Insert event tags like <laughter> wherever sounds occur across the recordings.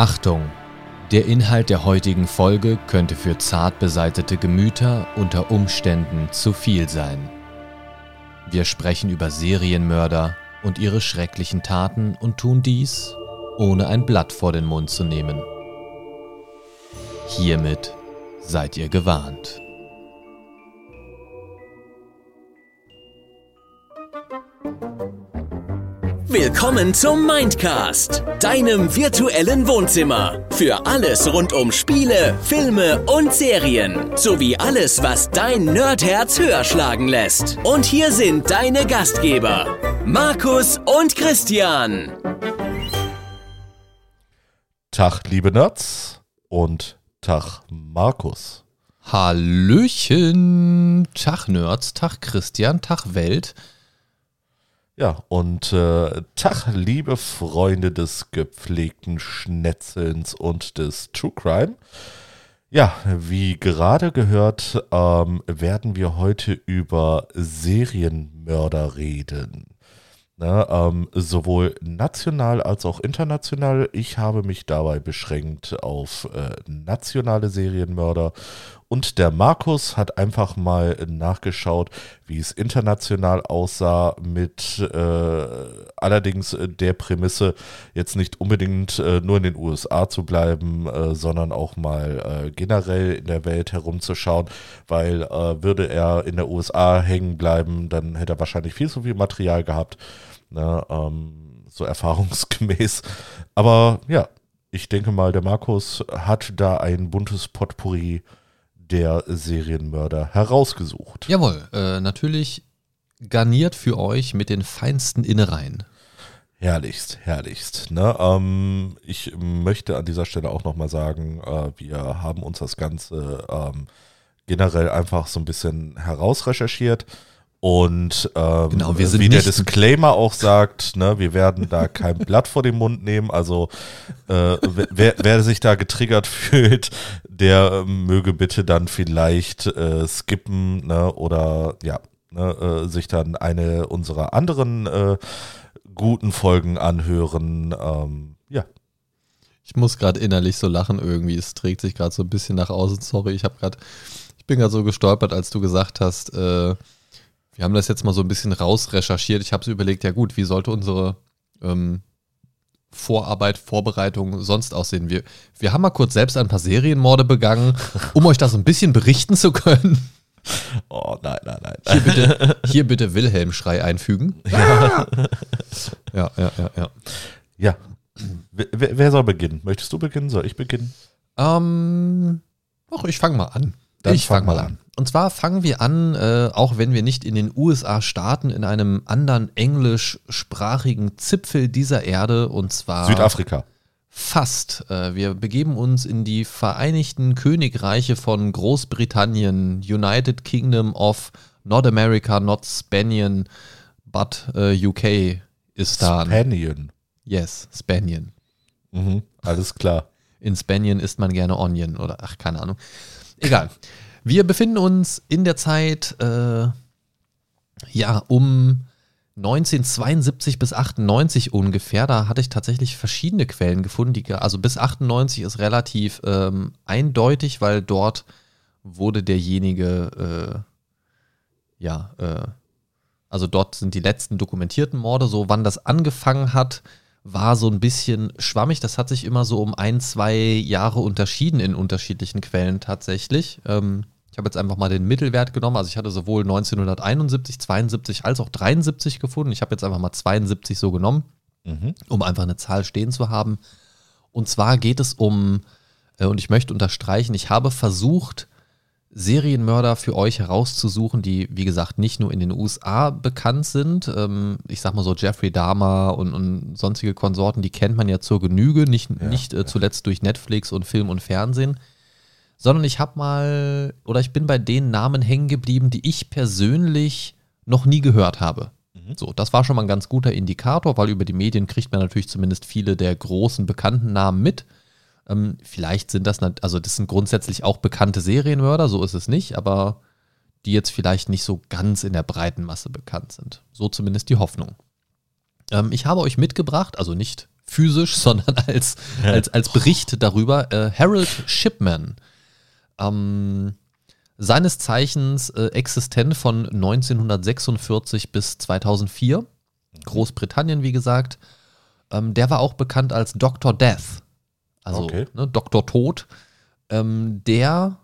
Achtung! Der Inhalt der heutigen Folge könnte für zart beseitete Gemüter unter Umständen zu viel sein. Wir sprechen über Serienmörder und ihre schrecklichen Taten und tun dies, ohne ein Blatt vor den Mund zu nehmen. Hiermit seid ihr gewarnt. Willkommen zum Mindcast, deinem virtuellen Wohnzimmer. Für alles rund um Spiele, Filme und Serien. Sowie alles, was dein Nerdherz höher schlagen lässt. Und hier sind deine Gastgeber, Markus und Christian. Tag, liebe Nerds und Tag, Markus. Hallöchen! Tag Nerds, Tag Christian, Tag Welt. Ja, und äh, Tag, liebe Freunde des gepflegten Schnetzelns und des True Crime. Ja, wie gerade gehört, ähm, werden wir heute über Serienmörder reden. Ne, ähm, sowohl national als auch international. Ich habe mich dabei beschränkt auf äh, nationale Serienmörder und der Markus hat einfach mal nachgeschaut, wie es international aussah, mit äh, allerdings der Prämisse, jetzt nicht unbedingt äh, nur in den USA zu bleiben, äh, sondern auch mal äh, generell in der Welt herumzuschauen, weil äh, würde er in der USA hängen bleiben, dann hätte er wahrscheinlich viel zu viel Material gehabt, ne, ähm, so erfahrungsgemäß. Aber ja, ich denke mal, der Markus hat da ein buntes Potpourri der Serienmörder herausgesucht. Jawohl, äh, natürlich garniert für euch mit den feinsten Innereien. Herrlichst, herrlichst. Ne? Ähm, ich möchte an dieser Stelle auch nochmal sagen, äh, wir haben uns das Ganze ähm, generell einfach so ein bisschen herausrecherchiert. Und ähm, Genau, wie der Disclaimer auch sagt, ne, wir werden da kein <laughs> Blatt vor den Mund nehmen. Also äh, wer, wer sich da getriggert <laughs> fühlt, der äh, möge bitte dann vielleicht äh, skippen ne, oder ja, ne, äh, sich dann eine unserer anderen äh, guten Folgen anhören. Ähm, ja, Ich muss gerade innerlich so lachen irgendwie. Es trägt sich gerade so ein bisschen nach außen. Sorry, ich habe gerade, ich bin gerade so gestolpert, als du gesagt hast, äh, wir haben das jetzt mal so ein bisschen rausrecherchiert. Ich habe so überlegt, ja gut, wie sollte unsere ähm, Vorarbeit, Vorbereitung sonst aussehen? Wir, wir haben mal kurz selbst ein paar Serienmorde begangen, um euch das ein bisschen berichten zu können. <laughs> oh nein, nein, nein. Hier bitte, hier bitte Wilhelm-Schrei einfügen. Ja, ja, ja, ja. Ja. Wer, wer wer soll beginnen? Möchtest du beginnen? Soll ich beginnen? Ähm, doch, ich fange mal an. Dann ich fang fange mal mal an. an. Und zwar fangen wir an, äh, auch wenn wir nicht in den USA starten, in einem anderen englischsprachigen Zipfel dieser Erde, und zwar Südafrika. fast. Äh, wir begeben uns in die Vereinigten Königreiche von Großbritannien, United Kingdom of Not America, not Spanian, but äh, UK ist da. Spanion. Yes, Spanian. Mhm, alles klar. In Spanien isst man gerne Onion oder ach, keine Ahnung. Egal. <laughs> Wir befinden uns in der Zeit, äh, ja, um 1972 bis 98 ungefähr. Da hatte ich tatsächlich verschiedene Quellen gefunden. Die, also bis 98 ist relativ ähm, eindeutig, weil dort wurde derjenige, äh, ja, äh, also dort sind die letzten dokumentierten Morde. So, wann das angefangen hat, war so ein bisschen schwammig. Das hat sich immer so um ein, zwei Jahre unterschieden in unterschiedlichen Quellen tatsächlich. Ähm, ich habe jetzt einfach mal den Mittelwert genommen. Also ich hatte sowohl 1971, 72 als auch 73 gefunden. Ich habe jetzt einfach mal 72 so genommen, Mhm. um einfach eine Zahl stehen zu haben. Und zwar geht es um, äh, und ich möchte unterstreichen, ich habe versucht, Serienmörder für euch herauszusuchen, die, wie gesagt, nicht nur in den USA bekannt sind. Ähm, ich sag mal so Jeffrey Dahmer und, und sonstige Konsorten, die kennt man ja zur Genüge, nicht, Ja, nicht äh, zuletzt durch Netflix und Film und Fernsehen, sondern ich habe mal, oder ich bin bei den Namen hängen geblieben, die ich persönlich noch nie gehört habe. So, das war schon mal ein ganz guter Indikator, weil über die Medien kriegt man natürlich zumindest viele der großen bekannten Namen mit. Ähm, vielleicht sind das, also das sind grundsätzlich auch bekannte Serienmörder, so ist es nicht, aber die jetzt vielleicht nicht so ganz in der breiten Masse bekannt sind. So zumindest die Hoffnung. Ähm, ich habe euch mitgebracht, also nicht physisch, <laughs> sondern als, als, als Bericht darüber. Äh, Harold Shipman, ähm, seines Zeichens äh, existent von 1946 bis 2004, Großbritannien, wie gesagt. Ähm, der war auch bekannt als Dr. Death, also Okay. ne, Dr. Tod. Ähm, der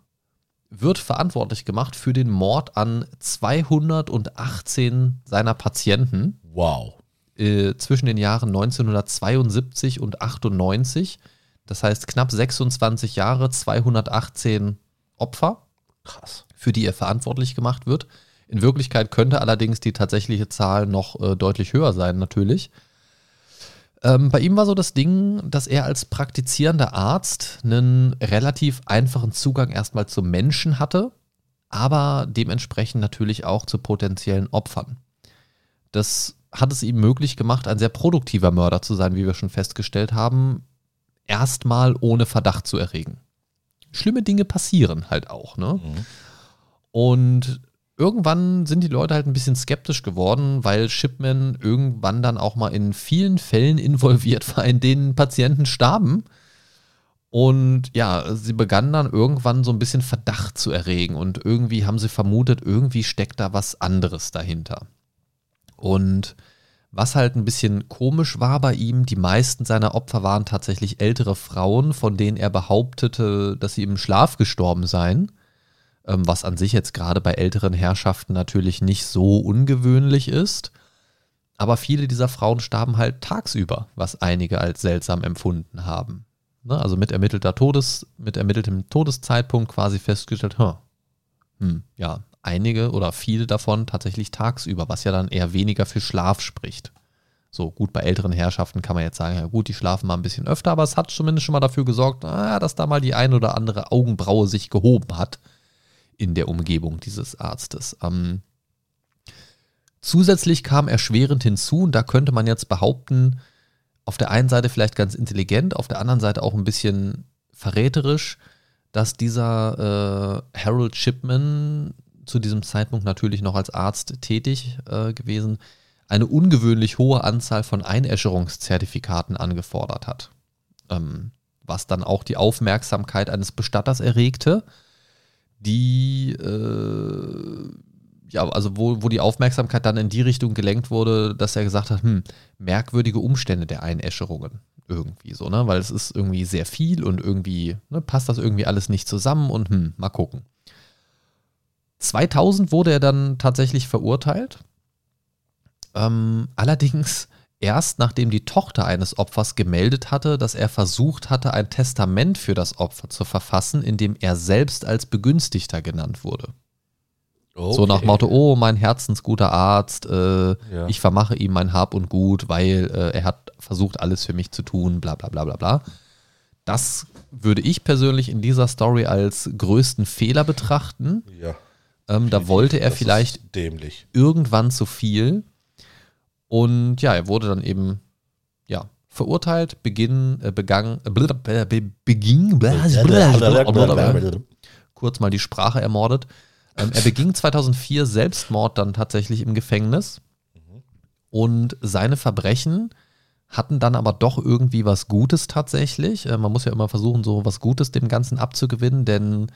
wird verantwortlich gemacht für den Mord an 218 seiner Patienten Wow. äh, zwischen den Jahren 1972 und 98. Das heißt knapp 26 Jahre, 218 Opfer, Krass. für die er verantwortlich gemacht wird. In Wirklichkeit könnte allerdings die tatsächliche Zahl noch äh, deutlich höher sein, natürlich. Ähm, bei ihm war so das Ding, dass er als praktizierender Arzt einen relativ einfachen Zugang erstmal zum Menschen hatte, aber dementsprechend natürlich auch zu potenziellen Opfern. Das hat es ihm möglich gemacht, ein sehr produktiver Mörder zu sein, wie wir schon festgestellt haben, erstmal ohne Verdacht zu erregen. Schlimme Dinge passieren halt auch, ne? Mhm. Und irgendwann sind die Leute halt ein bisschen skeptisch geworden, weil Shipman irgendwann dann auch mal in vielen Fällen involviert war, in denen Patienten starben. Und ja, sie begannen dann irgendwann so ein bisschen Verdacht zu erregen und irgendwie haben sie vermutet, irgendwie steckt da was anderes dahinter. Und was halt ein bisschen komisch war bei ihm, die meisten seiner Opfer waren tatsächlich ältere Frauen, von denen er behauptete, dass sie im Schlaf gestorben seien was an sich jetzt gerade bei älteren Herrschaften natürlich nicht so ungewöhnlich ist. Aber viele dieser Frauen starben halt tagsüber, was einige als seltsam empfunden haben. Ne? Also mit ermittelter Todes, mit ermitteltem Todeszeitpunkt quasi festgestellt, hm, ja, einige oder viele davon tatsächlich tagsüber, was ja dann eher weniger für Schlaf spricht. So gut, bei älteren Herrschaften kann man jetzt sagen, ja gut, die schlafen mal ein bisschen öfter, aber es hat zumindest schon mal dafür gesorgt, ah, dass da mal die ein oder andere Augenbraue sich gehoben hat in der Umgebung dieses Arztes. Ähm, zusätzlich kam erschwerend hinzu, und da könnte man jetzt behaupten, auf der einen Seite vielleicht ganz intelligent, auf der anderen Seite auch ein bisschen verräterisch, dass dieser äh, Harold Shipman zu diesem Zeitpunkt natürlich noch als Arzt tätig äh, gewesen, eine ungewöhnlich hohe Anzahl von Einäscherungszertifikaten angefordert hat. Ähm, was dann auch die Aufmerksamkeit eines Bestatters erregte die, äh, ja, also wo, wo die Aufmerksamkeit dann in die Richtung gelenkt wurde, dass er gesagt hat, hm, merkwürdige Umstände der Einäscherungen irgendwie so, ne, weil es ist irgendwie sehr viel und irgendwie ne, passt das irgendwie alles nicht zusammen und hm, mal gucken. 2000 wurde er dann tatsächlich verurteilt. Ähm, allerdings erst nachdem die Tochter eines Opfers gemeldet hatte, dass er versucht hatte, ein Testament für das Opfer zu verfassen, in dem er selbst als Begünstigter genannt wurde. So nach Okay. Motto, oh, mein herzensguter Arzt, äh, Ja. ich vermache ihm mein Hab und Gut, weil äh, er hat versucht, alles für mich zu tun, bla bla bla bla bla. Das würde ich persönlich in dieser Story als größten Fehler betrachten. Ja. Ähm, da <laughs> wollte er Das vielleicht irgendwann zu viel. Und ja, er wurde dann eben ja, verurteilt, beginn, äh, begangen, äh, äh, beging, kurz mal die Sprache ermordet. Ähm, er beging 2004 Selbstmord dann tatsächlich im Gefängnis. Und seine Verbrechen hatten dann aber doch irgendwie was Gutes tatsächlich. Äh, man muss ja immer versuchen, so was Gutes dem Ganzen abzugewinnen, denn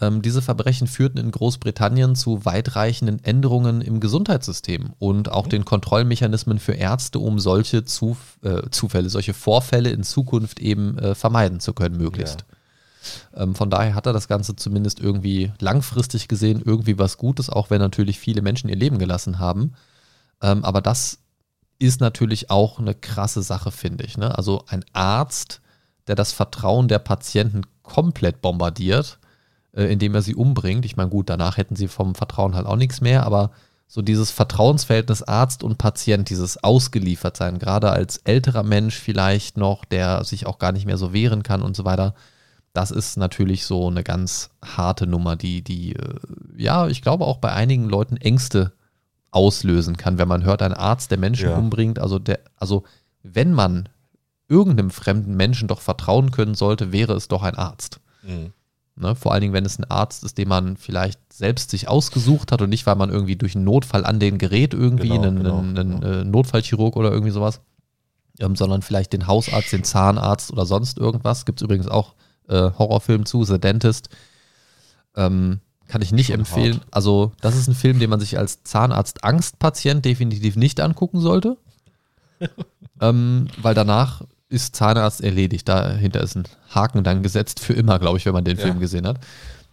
ähm, diese Verbrechen führten in Großbritannien zu weitreichenden Änderungen im Gesundheitssystem und auch den Kontrollmechanismen für Ärzte, um solche Zuf äh, Zufälle, solche Vorfälle in Zukunft eben äh, vermeiden zu können, möglichst. Ähm, von daher hat er das Ganze zumindest irgendwie langfristig gesehen irgendwie was Gutes, auch wenn natürlich viele Menschen ihr Leben gelassen haben. Ähm, aber das ist natürlich auch eine krasse Sache, finde ich. Ne? Also ein Arzt, der das Vertrauen der Patienten komplett bombardiert, äh, indem er sie umbringt. Ich meine, gut, danach hätten sie vom Vertrauen halt auch nichts mehr, aber so dieses Vertrauensverhältnis Arzt und Patient, dieses Ausgeliefertsein, gerade als älterer Mensch vielleicht noch, der sich auch gar nicht mehr so wehren kann und so weiter, das ist natürlich so eine ganz harte Nummer, die, die, äh, ja, ich glaube auch bei einigen Leuten Ängste auslösen kann, wenn man hört, ein Arzt, der Menschen Ja. umbringt, also der, also wenn man irgendeinem fremden Menschen doch vertrauen können sollte, wäre es doch ein Arzt. Mhm. Ne? Vor allen Dingen, wenn es ein Arzt ist, den man vielleicht selbst sich ausgesucht hat und nicht, weil man irgendwie durch einen Notfall an den gerät, irgendwie Genau, einen, genau, einen, genau. äh, Notfallchirurg oder irgendwie sowas. ähm, sondern vielleicht den Hausarzt, den Zahnarzt oder sonst irgendwas. Gibt es übrigens auch äh, Horrorfilm zu, The Dentist. Ähm, kann ich nicht Schon empfehlen. hart. Also, das ist ein Film, den man sich als Zahnarzt-Angstpatient definitiv nicht angucken sollte. <laughs> ähm, weil danach ist Zahnarzt erledigt. Dahinter ist ein Haken dann gesetzt für immer, glaube ich, wenn man den Ja. Film gesehen hat.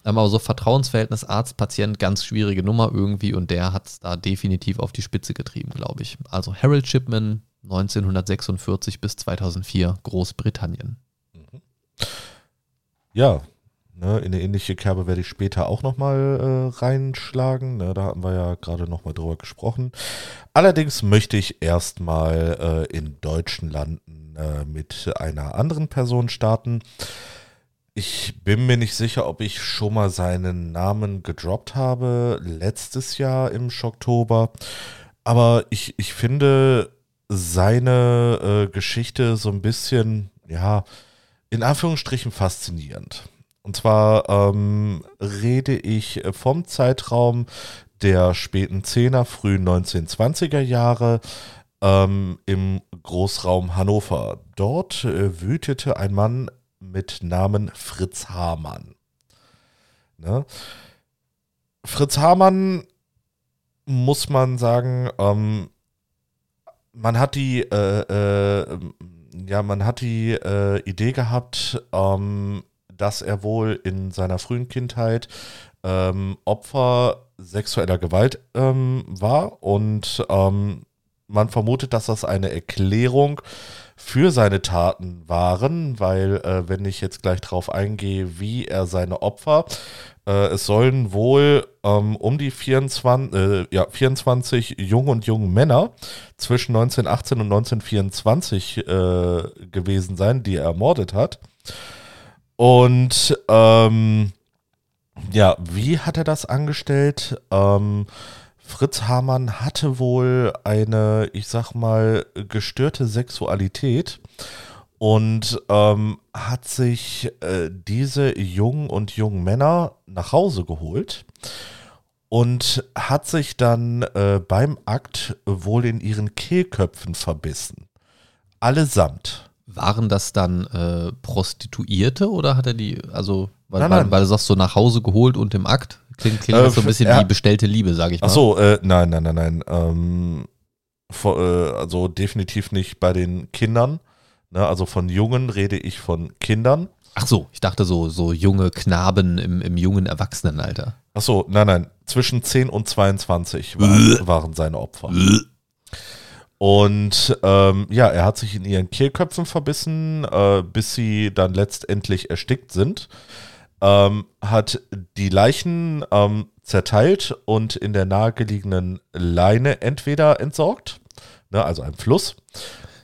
Ähm, aber so Vertrauensverhältnis Arzt-Patient, ganz schwierige Nummer irgendwie und der hat es da definitiv auf die Spitze getrieben, glaube ich. Also Harold Shipman 1946 bis 2004 Großbritannien. Ja, ne, in eine ähnliche Kerbe werde ich später auch nochmal äh, reinschlagen. Ne, da hatten wir ja gerade nochmal drüber gesprochen. Allerdings möchte ich erstmal äh, in deutschen Landen äh, mit einer anderen Person starten. Ich bin mir nicht sicher, ob ich schon mal seinen Namen gedroppt habe, letztes Jahr im Schocktober. Aber ich, ich finde seine äh, Geschichte so ein bisschen, ja, in Anführungsstrichen faszinierend. Und zwar ähm, rede ich vom Zeitraum der späten 10er, frühen 1920er Jahre ähm, im Großraum Hannover. Dort äh, wütete ein Mann mit Namen Fritz Hamann. Ne? Fritz Hamann muss man sagen, ähm, man hat die, äh, äh, ja, man hat die äh, Idee gehabt, ähm, dass er wohl in seiner frühen Kindheit ähm, Opfer sexueller Gewalt ähm, war und ähm, man vermutet, dass das eine Erklärung für seine Taten waren, weil äh, wenn ich jetzt gleich drauf eingehe, wie er seine Opfer, äh, es sollen wohl ähm, um die 24, äh, ja, 24 junge und junge Männer zwischen 1918 und 1924 äh, gewesen sein, die er ermordet hat. Und ähm, ja, wie hat er das angestellt? Ähm, Fritz Hamann hatte wohl eine, ich sag mal, gestörte Sexualität und ähm, hat sich äh, diese jungen und jungen Männer nach Hause geholt und hat sich dann äh, beim Akt wohl in ihren Kehlköpfen verbissen. Allesamt. Waren das dann äh, Prostituierte oder hat er die, also, weil, Nein, weil, nein. weil du sagst, so nach Hause geholt und im Akt? Klingt, klingt Äh, so ein bisschen ja. wie bestellte Liebe, sage ich mal. Ach so, äh, nein, nein, nein, nein. Ähm, vor, äh, also definitiv nicht bei den Kindern. Ne, also von Jungen rede ich von Kindern. Ach so, ich dachte so, so junge Knaben im, im jungen Erwachsenenalter. Ach so, nein, nein. Zwischen 10 und 22 waren, waren seine Opfer. Und ähm, ja, er hat sich in ihren Kehlköpfen verbissen, äh, bis sie dann letztendlich erstickt sind. Ähm, hat die Leichen ähm, zerteilt und in der nahegelegenen Leine entweder entsorgt, ne, also ein Fluss.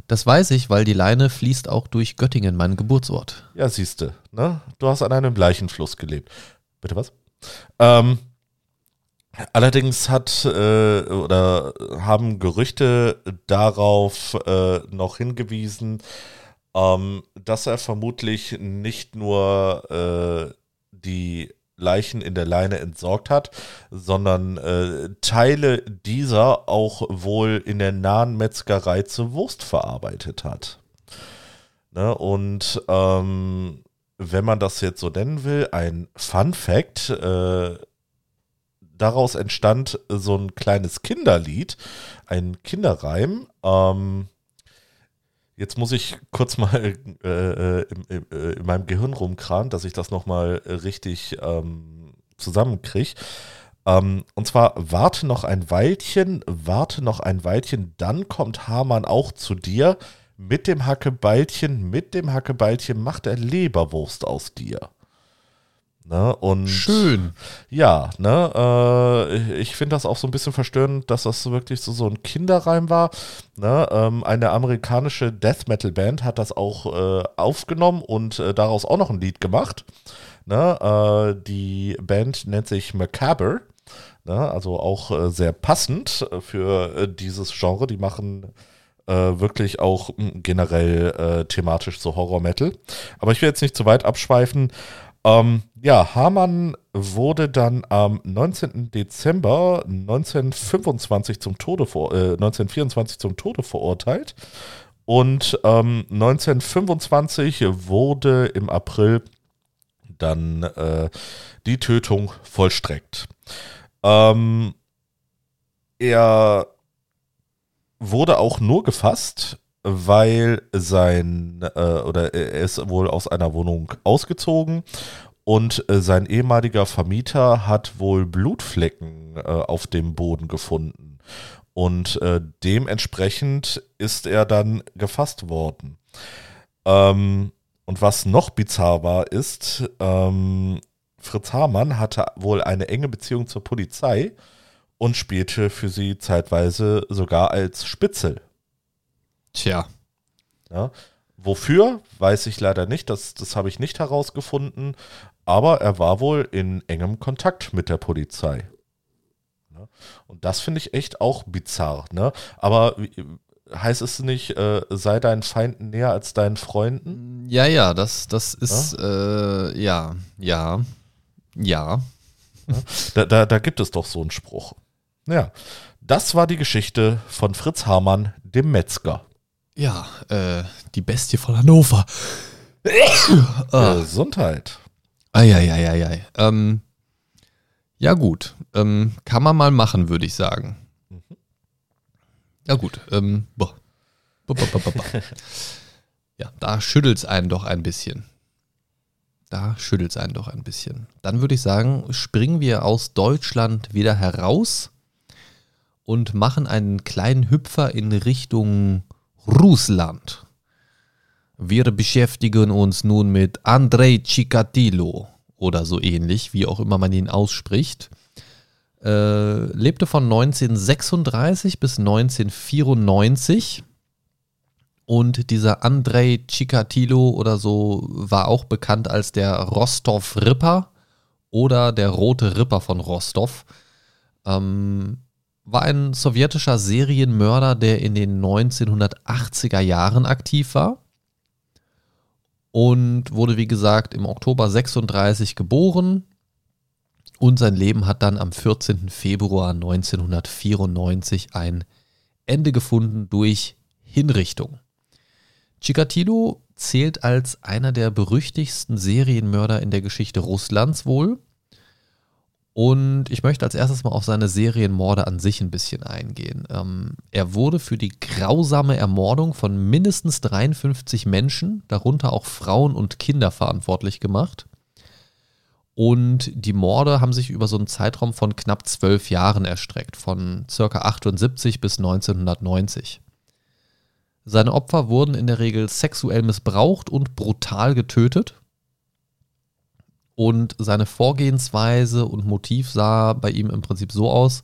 Das weiß ich, weil die Leine fließt auch durch Göttingen, meinen Geburtsort. Ja, siehste, ne? Du hast an einem Leichenfluss gelebt. Bitte was? Ähm, allerdings hat äh, oder haben Gerüchte darauf äh, noch hingewiesen, ähm, dass er vermutlich nicht nur äh, die Leichen in der Leine entsorgt hat, sondern äh, Teile dieser auch wohl in der nahen Metzgerei zur Wurst verarbeitet hat. Ne? Und ähm, wenn man das jetzt so nennen will, ein Fun Fact, äh, daraus entstand so ein kleines Kinderlied, ein Kinderreim. Ähm, jetzt muss ich kurz mal äh, äh, im, äh, in meinem Gehirn rumkramen, dass ich das nochmal richtig ähm, zusammenkriege. Ähm, und zwar, warte noch ein Weilchen, warte noch ein Weilchen, dann kommt Hamann auch zu dir. Mit dem Hackebeilchen, mit dem Hackebeilchen macht er Leberwurst aus dir. Ne? Und Schön. ja, ne, äh, ich finde das auch so ein bisschen verstörend, dass das wirklich so, so ein Kinderreim war. Ne? Ähm, eine amerikanische Death Metal Band hat das auch äh, aufgenommen und äh, daraus auch noch ein Lied gemacht. Ne? Äh, die Band nennt sich Macabre. Ne? Also auch äh, sehr passend äh, für dieses Genre. Die machen wirklich auch mh, generell äh, thematisch so Horror-Metal. Aber ich will jetzt nicht zu weit abschweifen. Ähm, ja, Hamann wurde dann am 19. Dezember 1925 zum Tode vor, äh, 1924 zum Tode verurteilt Und ähm, 1925 wurde im April dann äh, die Tötung vollstreckt. Ähm, er wurde auch nur gefasst, weil sein äh, oder er ist wohl aus einer Wohnung ausgezogen und äh, sein ehemaliger Vermieter hat wohl Blutflecken äh, auf dem Boden gefunden und äh, dementsprechend ist er dann gefasst worden. Ähm, und was noch bizarr war, ist, ähm, Fritz Hamann hatte wohl eine enge Beziehung zur Polizei und spielte für sie zeitweise sogar als Spitzel. Tja. Ja, wofür, weiß ich leider nicht, das, das habe ich nicht herausgefunden, aber er war wohl in engem Kontakt mit der Polizei. Ja, und das finde ich echt auch bizarr. Ne? Aber heißt es nicht, äh, sei deinen Feinden näher als deinen Freunden? Ja, ja, das, das ist, ja, äh, ja, ja, ja. Da, da, da gibt es doch so einen Spruch. Ja, das war die Geschichte von Fritz Hamann, dem Metzger. Ja, äh, die Bestie von Hannover. <coughs> ah. Gesundheit. Eieieiei. Ähm, ja, gut. Ähm, kann man mal machen, würde ich sagen. Mhm. Ja, gut. Ähm, boah. Boah, boah, ja, da schüttelt es einen doch ein bisschen. Da schüttelt es einen doch ein bisschen. Dann würde ich sagen, springen wir aus Deutschland wieder heraus und machen einen kleinen Hüpfer in Richtung Russland. Wir beschäftigen uns nun mit Andrei Chikatilo oder so ähnlich, wie auch immer man ihn ausspricht. Äh, lebte von 1936 bis 1994. Und dieser Andrei Chikatilo oder so war auch bekannt als der Rostov-Ripper oder der Rote Ripper von Rostov. Ähm, war ein sowjetischer Serienmörder, der in den 1980er Jahren aktiv war und wurde, wie gesagt, im Oktober 36 geboren und sein Leben hat dann am 14. Februar 1994 ein Ende gefunden durch Hinrichtung. Chikatilo zählt als einer der berüchtigsten Serienmörder in der Geschichte Russlands wohl und ich möchte als erstes mal auf seine Serienmorde an sich ein bisschen eingehen. Ähm, er wurde für die grausame Ermordung von mindestens 53 Menschen, darunter auch Frauen und Kinder, verantwortlich gemacht. Und die Morde haben sich über so einen Zeitraum von knapp zwölf Jahren erstreckt, von circa 78 bis 1990. Seine Opfer wurden in der Regel sexuell missbraucht und brutal getötet. Und seine Vorgehensweise und Motiv sah bei ihm im Prinzip so aus,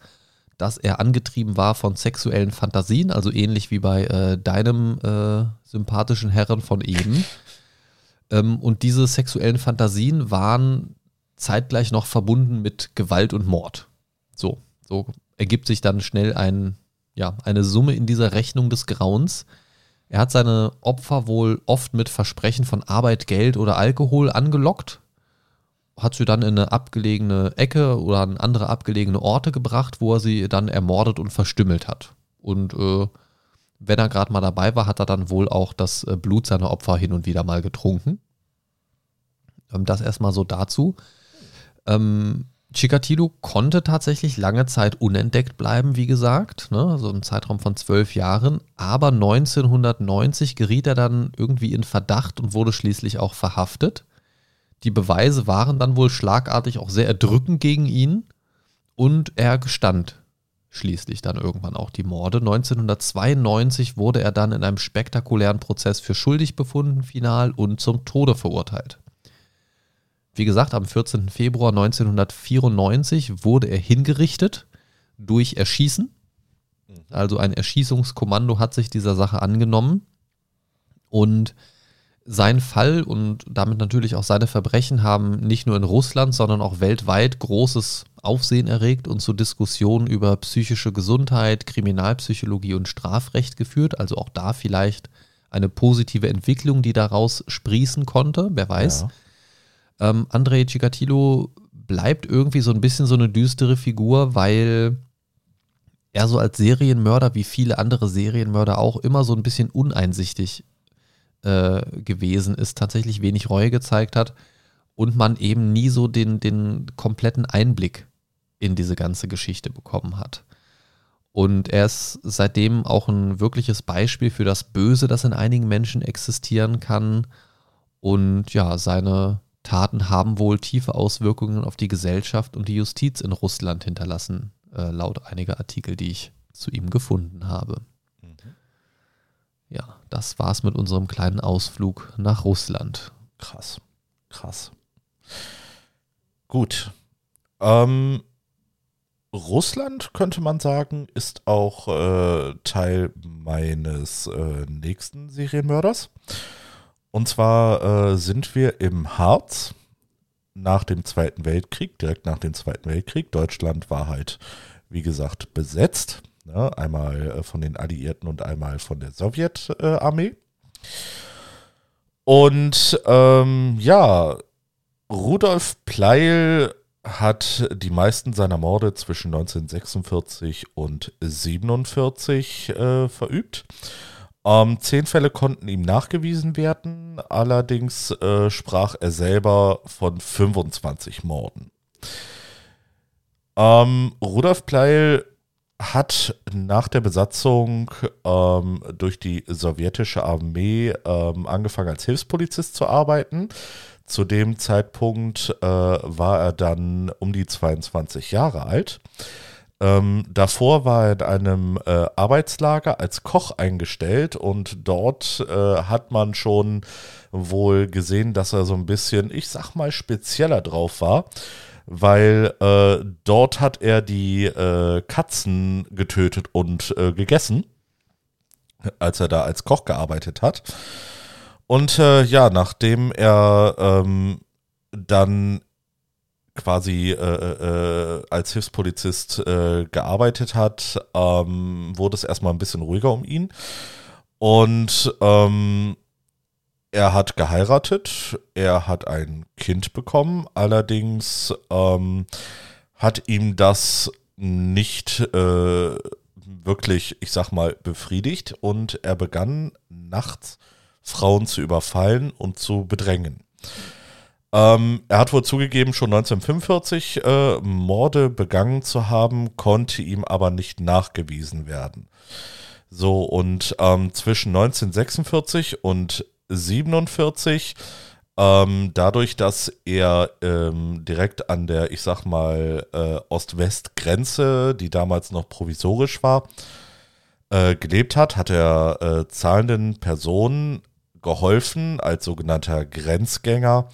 dass er angetrieben war von sexuellen Fantasien, also ähnlich wie bei äh, deinem äh, sympathischen Herren von eben. <laughs> Ähm, und diese sexuellen Fantasien waren zeitgleich noch verbunden mit Gewalt und Mord. So, so ergibt sich dann schnell ein, ja, eine Summe in dieser Rechnung des Grauens. Er hat seine Opfer wohl oft mit Versprechen von Arbeit, Geld oder Alkohol angelockt, hat sie dann in eine abgelegene Ecke oder an andere abgelegene Orte gebracht, wo er sie dann ermordet und verstümmelt hat. Und äh, wenn er gerade mal dabei war, hat er dann wohl auch das äh, Blut seiner Opfer hin und wieder mal getrunken. Ähm, das erstmal so dazu. Ähm, Chikatilo konnte tatsächlich lange Zeit unentdeckt bleiben, wie gesagt, ne, so im Zeitraum von zwölf Jahren. Aber 1990 geriet er dann irgendwie in Verdacht und wurde schließlich auch verhaftet. Die Beweise waren dann wohl schlagartig auch sehr erdrückend gegen ihn und er gestand schließlich dann irgendwann auch die Morde. 1992 wurde er dann in einem spektakulären Prozess für schuldig befunden, final und zum Tode verurteilt. Wie gesagt, am 14. Februar 1994 wurde er hingerichtet durch Erschießen. Also ein Erschießungskommando hat sich dieser Sache angenommen und sein Fall und damit natürlich auch seine Verbrechen haben nicht nur in Russland, sondern auch weltweit großes Aufsehen erregt und zu Diskussionen über psychische Gesundheit, Kriminalpsychologie und Strafrecht geführt. Also auch da vielleicht eine positive Entwicklung, die daraus sprießen konnte, wer weiß. Ja. Ähm, Andrei Chikatilo bleibt irgendwie so ein bisschen so eine düstere Figur, weil er so als Serienmörder, wie viele andere Serienmörder auch, immer so ein bisschen uneinsichtig äh, gewesen ist, tatsächlich wenig Reue gezeigt hat und man eben nie so den, den kompletten Einblick in diese ganze Geschichte bekommen hat. Und er ist seitdem auch ein wirkliches Beispiel für das Böse, das in einigen Menschen existieren kann. Und ja, seine Taten haben wohl tiefe Auswirkungen auf die Gesellschaft und die Justiz in Russland hinterlassen, äh, laut einiger Artikel, die ich zu ihm gefunden habe. Ja, das war's mit unserem kleinen Ausflug nach Russland. Krass, krass. Gut. Ähm, Russland, könnte man sagen, ist auch äh, Teil meines äh, nächsten Serienmörders. Und zwar äh, sind wir im Harz nach dem Zweiten Weltkrieg, direkt nach dem Zweiten Weltkrieg. Deutschland war halt, wie gesagt, besetzt. Ne? Einmal äh, von den Alliierten und einmal von der Sowjetarmee. und ähm, ja, Rudolf Pleil hat die meisten seiner Morde zwischen 1946 und 1947 äh, verübt. Ähm, zehn Fälle konnten ihm nachgewiesen werden, allerdings äh, sprach er selber von 25 Morden. Ähm, Rudolf Pleil hat nach der Besatzung ähm, durch die sowjetische Armee ähm, angefangen als Hilfspolizist zu arbeiten. Zu dem Zeitpunkt äh, war er dann um die 22 Jahre alt. Ähm, davor war er in einem äh, Arbeitslager als Koch eingestellt und dort äh, hat man schon wohl gesehen, dass er so ein bisschen, ich sag mal, spezieller drauf war, weil äh, dort hat er die äh, Katzen getötet und äh, gegessen, als er da als Koch gearbeitet hat. Und äh, ja, nachdem er ähm, dann quasi äh, äh, als Hilfspolizist gearbeitet hat, ähm, wurde es erstmal ein bisschen ruhiger um ihn. Und ähm, er hat geheiratet, er hat ein Kind bekommen, allerdings ähm, hat ihm das nicht äh, wirklich, ich sag mal, befriedigt und er begann nachts Frauen zu überfallen und zu bedrängen. Ähm, er hat wohl zugegeben, schon 1945 äh, Morde begangen zu haben, konnte ihm aber nicht nachgewiesen werden. So, und ähm, zwischen 1946 und 1947, ähm, dadurch, dass er ähm, direkt an der, ich sag mal, äh, Ost-West-Grenze, die damals noch provisorisch war, äh, gelebt hat, hat er äh, zahlenden Personen geholfen, als sogenannter Grenzgänger,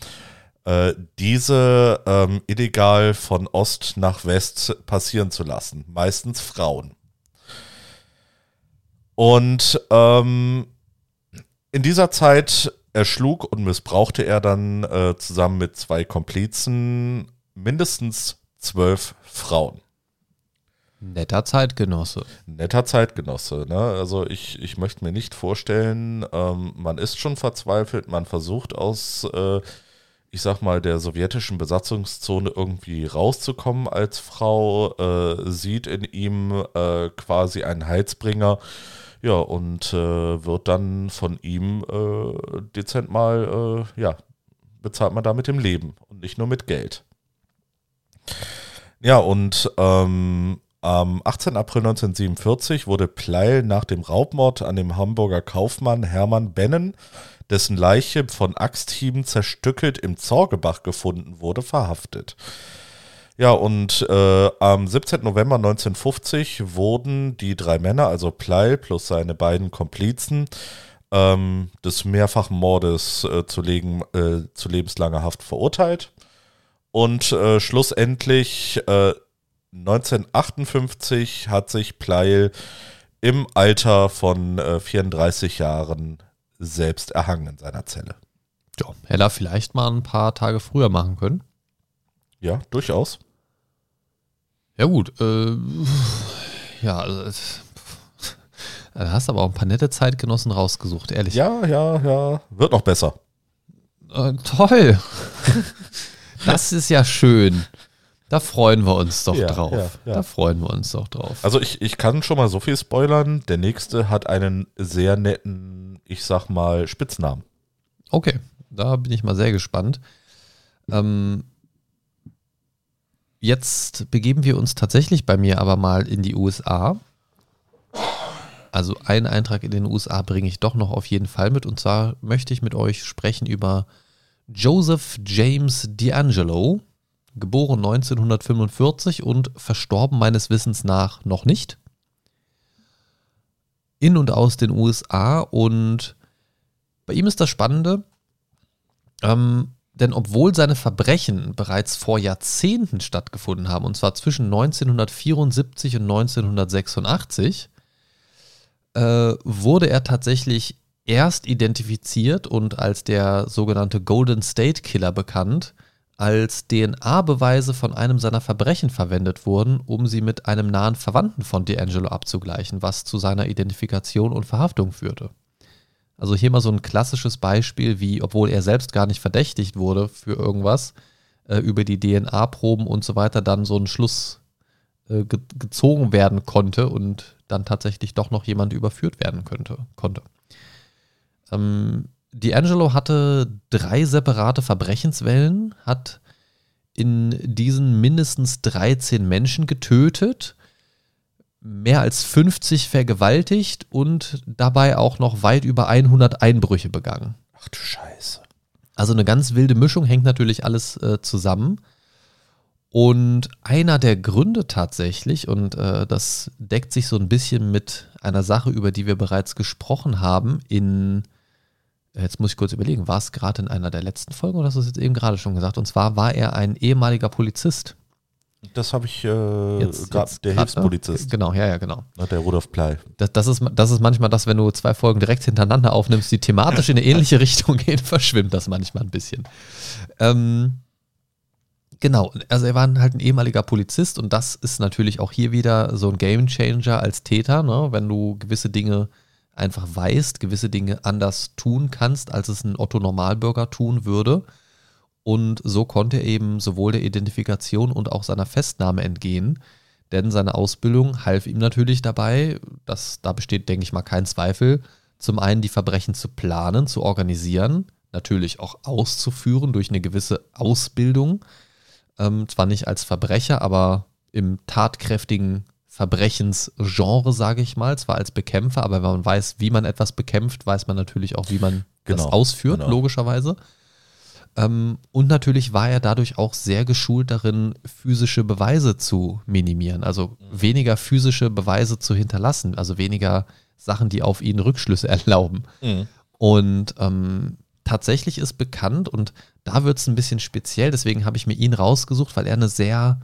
äh, diese ähm, illegal von Ost nach West passieren zu lassen. Meistens Frauen. Und ähm, in dieser Zeit erschlug und missbrauchte er dann äh, zusammen mit zwei Komplizen mindestens zwölf Frauen. Netter Zeitgenosse. Netter Zeitgenosse. Ne? Also ich, ich möchte mir nicht vorstellen, ähm, man ist schon verzweifelt, man versucht aus, äh, ich sag mal, der sowjetischen Besatzungszone irgendwie rauszukommen als Frau, äh, sieht in ihm äh, quasi einen Heizbringer. Ja, und äh, wird dann von ihm äh, dezent mal, äh, ja, bezahlt man da mit dem Leben und nicht nur mit Geld. Ja, und ähm, am 18. April 1947 wurde Pleil nach dem Raubmord an dem Hamburger Kaufmann Hermann Bennen, dessen Leiche von Axthieben zerstückelt im Zorgebach gefunden wurde, verhaftet. Ja, und äh, am 17. November 1950 wurden die drei Männer, also Pleil plus seine beiden Komplizen, ähm, des mehrfachen Mordes äh, zu, legen, äh, zu lebenslanger Haft verurteilt. Und äh, schlussendlich äh, 1958 hat sich Pleil im Alter von äh, 34 Jahren selbst erhangen in seiner Zelle. Ja, hätte er vielleicht mal ein paar Tage früher machen können. Ja, durchaus. Ja, gut. Äh, ja, also, du hast aber auch ein paar nette Zeitgenossen rausgesucht, ehrlich. Ja, ja, ja. Wird noch besser. Äh, toll. <laughs> das ist ja schön. Da freuen wir uns doch Ja, drauf. ja, ja. Da freuen wir uns doch drauf. Also ich, ich kann schon mal so viel spoilern. Der nächste hat einen sehr netten, ich sag mal, Spitznamen. Okay, da bin ich mal sehr gespannt. Ähm, jetzt begeben wir uns tatsächlich bei mir aber mal in die USA. Also einen Eintrag in den USA bringe ich doch noch auf jeden Fall mit. Und zwar möchte ich mit euch sprechen über Joseph James D'Angelo, geboren 1945 und verstorben meines Wissens nach noch nicht. In und aus den USA und bei ihm ist das Spannende, ähm, denn obwohl seine Verbrechen bereits vor Jahrzehnten stattgefunden haben, und zwar zwischen 1974 und 1986, äh, wurde er tatsächlich erst identifiziert und als der sogenannte Golden State Killer bekannt, als DNA-Beweise von einem seiner Verbrechen verwendet wurden, um sie mit einem nahen Verwandten von D'Angelo abzugleichen, was zu seiner Identifikation und Verhaftung führte. Also hier mal so ein klassisches Beispiel, wie, obwohl er selbst gar nicht verdächtigt wurde für irgendwas, äh, über die DNA-Proben und so weiter dann so ein Schluss äh, ge gezogen werden konnte und dann tatsächlich doch noch jemand überführt werden könnte, konnte. Ähm, D'Angelo hatte drei separate Verbrechenswellen, hat in diesen mindestens 13 Menschen getötet, mehr als 50 vergewaltigt und dabei auch noch weit über 100 Einbrüche begangen. Ach du Scheiße. Also eine ganz wilde Mischung, hängt natürlich alles äh, zusammen. Und einer der Gründe tatsächlich, und äh, das deckt sich so ein bisschen mit einer Sache, über die wir bereits gesprochen haben, in, jetzt muss ich kurz überlegen, war es gerade in einer der letzten Folgen oder hast du es jetzt eben gerade schon gesagt? Und zwar war er ein ehemaliger Polizist. Das habe ich äh, Jetzt- grad, jetzt der grad, Hilfspolizist? Genau, ja, ja, genau. der Rudolf Plei. Das, das, ist, das ist manchmal das, wenn du zwei Folgen direkt hintereinander aufnimmst, die thematisch in eine ähnliche <laughs> Richtung gehen, verschwimmt das manchmal ein bisschen. Ähm, genau, also er war halt ein ehemaliger Polizist und das ist natürlich auch hier wieder so ein Gamechanger als Täter, ne? wenn du gewisse Dinge einfach weißt, gewisse Dinge anders tun kannst, als es ein Otto Normalbürger tun würde. Und so konnte er eben sowohl der Identifikation und auch seiner Festnahme entgehen. Denn seine Ausbildung half ihm natürlich dabei, dass da besteht, denke ich mal, kein Zweifel, zum einen die Verbrechen zu planen, zu organisieren, natürlich auch auszuführen durch eine gewisse Ausbildung. Ähm, zwar nicht als Verbrecher, aber im tatkräftigen Verbrechensgenre, sage ich mal, zwar als Bekämpfer, aber wenn man weiß, wie man etwas bekämpft, weiß man natürlich auch, wie man Genau, das ausführt, genau. logischerweise. Ähm, und natürlich war er dadurch auch sehr geschult darin, physische Beweise zu minimieren, also weniger physische Beweise zu hinterlassen, also weniger Sachen, die auf ihn Rückschlüsse <laughs> erlauben. Und ähm, tatsächlich ist bekannt, und da wird es ein bisschen speziell, deswegen habe ich mir ihn rausgesucht, weil er eine sehr,